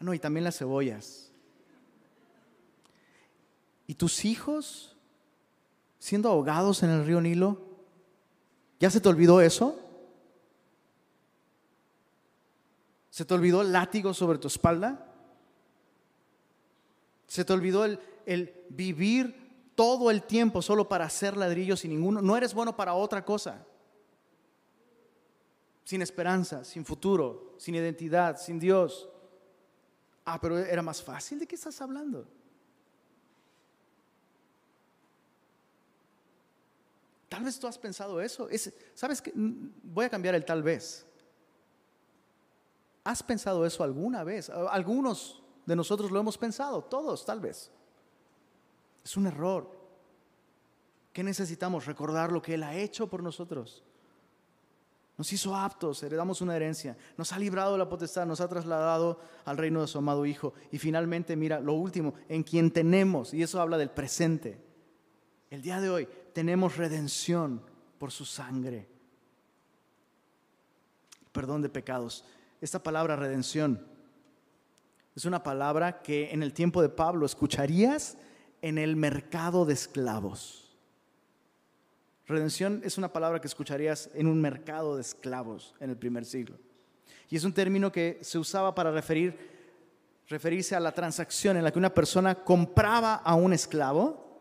No, y también las cebollas. ¿Y tus hijos siendo ahogados en el río Nilo? ¿Ya se te olvidó eso? ¿Se te olvidó el látigo sobre tu espalda? ¿Se te olvidó el, el vivir todo el tiempo solo para hacer ladrillos sin ninguno? No eres bueno para otra cosa. Sin esperanza, sin futuro, sin identidad, sin Dios. Ah, pero era más fácil. ¿De qué estás hablando? Tal vez tú has pensado eso. ¿Sabes qué? Voy a cambiar el tal vez. ¿Has pensado eso alguna vez? Algunos de nosotros lo hemos pensado, todos tal vez. Es un error. ¿Qué necesitamos? Recordar lo que Él ha hecho por nosotros. Nos hizo aptos, heredamos una herencia, nos ha librado de la potestad, nos ha trasladado al reino de su amado Hijo. Y finalmente, mira, lo último, en quien tenemos, y eso habla del presente. El día de hoy tenemos redención por su sangre. Perdón de pecados. Esta palabra redención es una palabra que en el tiempo de Pablo escucharías en el mercado de esclavos. Redención es una palabra que escucharías en un mercado de esclavos en el primer siglo. Y es un término que se usaba para referir, referirse a la transacción en la que una persona compraba a un esclavo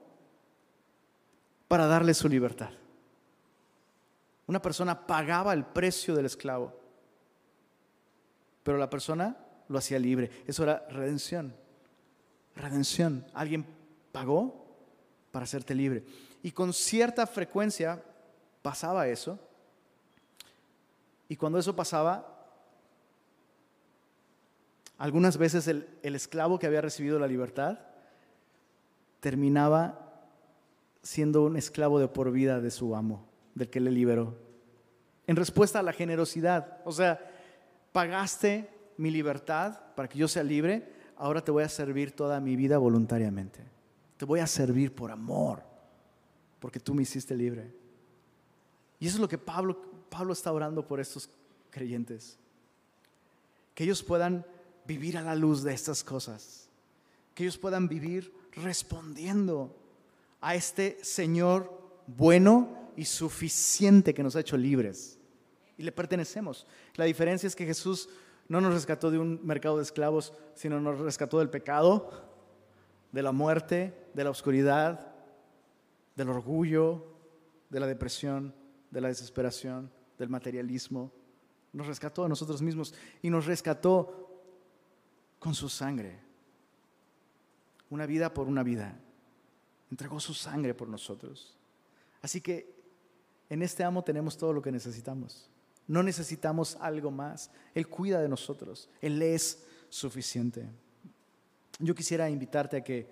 para darle su libertad. Una persona pagaba el precio del esclavo, pero la persona lo hacía libre. Eso era redención. Redención. Alguien pagó para hacerte libre. Y con cierta frecuencia pasaba eso. Y cuando eso pasaba, algunas veces el, esclavo que había recibido la libertad terminaba siendo un esclavo de por vida de su amo, del que le liberó. En respuesta a la generosidad. O sea, pagaste mi libertad para que yo sea libre, ahora te voy a servir toda mi vida voluntariamente. Te voy a servir por amor porque tú me hiciste libre. Y eso es lo que Pablo, Pablo está orando por estos creyentes. Que ellos puedan vivir a la luz de estas cosas. Que ellos puedan vivir respondiendo a este Señor bueno y suficiente que nos ha hecho libres. y le pertenecemos. La diferencia es que Jesús no nos rescató de un mercado de esclavos, sino nos rescató del pecado, de la muerte, de la oscuridad, del orgullo, de la depresión, de la desesperación, del materialismo. Nos rescató a nosotros mismos y nos rescató con su sangre. Una vida por una vida. Entregó su sangre por nosotros. Así que en este amo tenemos todo lo que necesitamos. No necesitamos algo más. Él cuida de nosotros. Él es suficiente. Yo quisiera invitarte a que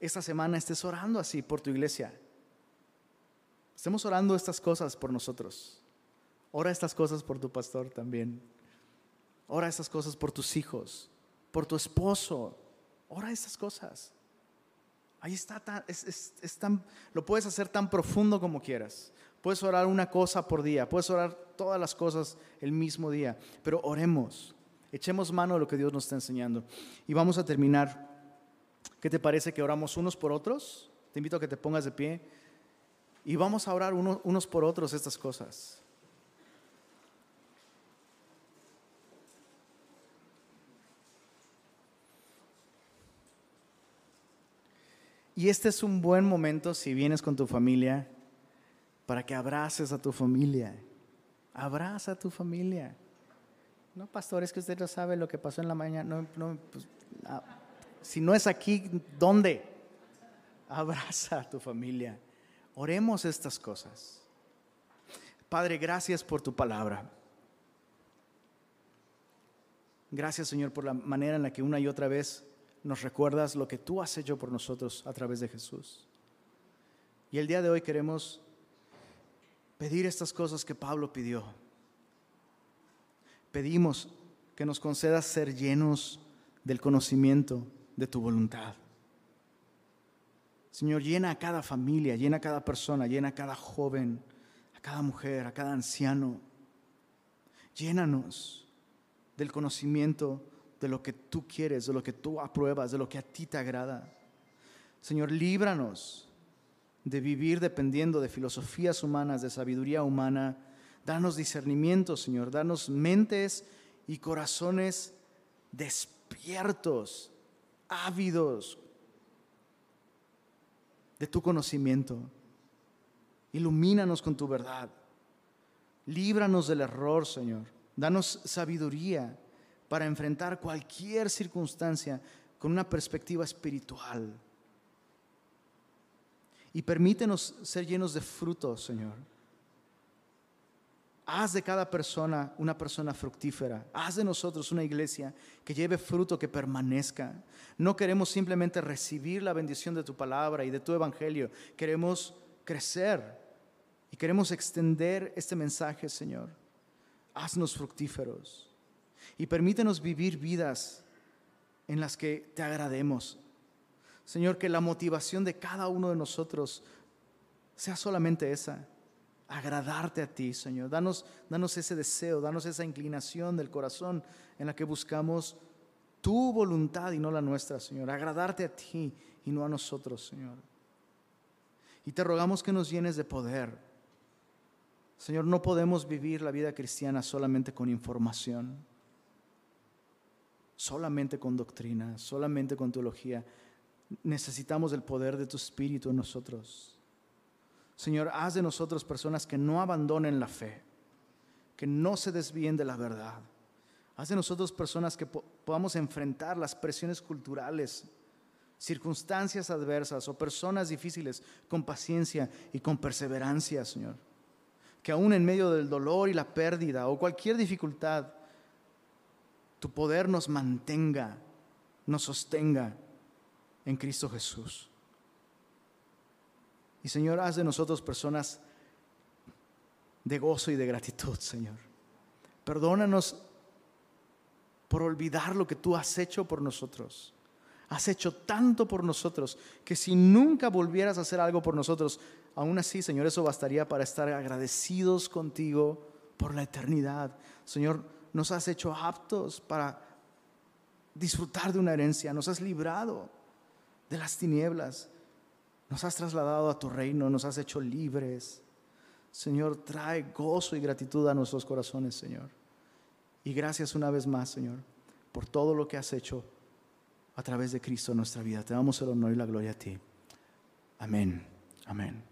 esta semana estés orando así por tu iglesia. Estemos orando estas cosas por nosotros. Ora estas cosas por tu pastor también. Ora estas cosas por tus hijos, por tu esposo. Ora estas cosas. Ahí está, lo puedes hacer tan profundo como quieras. Puedes orar una cosa por día, puedes orar todas las cosas el mismo día, pero oremos, echemos mano de lo que Dios nos está enseñando. Y vamos a terminar. ¿Qué te parece que oramos unos por otros? Te invito a que te pongas de pie y vamos a orar unos por otros estas cosas. Y este es un buen momento si vienes con tu familia para que abraces a tu familia. Abraza a tu familia. No, pastor, es que usted no sabe lo que pasó en la mañana. Pues, ah, si no es aquí, ¿dónde? Abraza a tu familia. Oremos estas cosas. Padre, gracias por tu palabra. Gracias, Señor, por la manera en la que una y otra vez nos recuerdas lo que tú has hecho por nosotros a través de Jesús. Y el día de hoy queremos pedir estas cosas que Pablo pidió. Pedimos que nos concedas ser llenos del conocimiento de tu voluntad. Señor, llena a cada familia, llena a cada persona, llena a cada joven, a cada mujer, a cada anciano. Llénanos del conocimiento de lo que tú quieres, de lo que tú apruebas, de lo que a ti te agrada. Señor, líbranos de vivir dependiendo de filosofías humanas, de sabiduría humana. Danos discernimiento, Señor. Danos mentes y corazones despiertos, ávidos de tu conocimiento. Ilumínanos con tu verdad. Líbranos del error, Señor. Danos sabiduría para enfrentar cualquier circunstancia con una perspectiva espiritual. Y permítenos ser llenos de frutos, Señor. Haz de cada persona una persona fructífera. Haz de nosotros una iglesia que lleve fruto, que permanezca. No queremos simplemente recibir la bendición de tu palabra y de tu evangelio. Queremos crecer y queremos extender este mensaje, Señor. Haznos fructíferos y permítenos vivir vidas en las que te agrademos. Señor, que la motivación de cada uno de nosotros sea solamente esa, agradarte a ti, Señor. Danos, danos ese deseo, danos esa inclinación del corazón en la que buscamos tu voluntad y no la nuestra, Señor. Agradarte a ti y no a nosotros, Señor. Y te rogamos que nos llenes de poder. Señor, no podemos vivir la vida cristiana solamente con información solamente con doctrina, solamente con teología. Necesitamos el poder de tu Espíritu en nosotros. Señor, haz de nosotros personas que no abandonen la fe, que no se desvíen de la verdad. Haz de nosotros personas que podamos enfrentar las presiones culturales, circunstancias adversas o personas difíciles con paciencia y con perseverancia, Señor. Que aún en medio del dolor y la pérdida o cualquier dificultad, tu poder nos mantenga, nos sostenga en Cristo Jesús. Y Señor, haz de nosotros personas de gozo y de gratitud, Señor. Perdónanos por olvidar lo que tú has hecho por nosotros. Has hecho tanto por nosotros que si nunca volvieras a hacer algo por nosotros, aún así, Señor, eso bastaría para estar agradecidos contigo por la eternidad. Señor, nos has hecho aptos para disfrutar de una herencia, nos has librado de las tinieblas, nos has trasladado a tu reino, nos has hecho libres. Señor, trae gozo y gratitud a nuestros corazones, Señor. Y gracias una vez más, Señor, por todo lo que has hecho a través de Cristo en nuestra vida. Te damos el honor y la gloria a ti. Amén. Amén.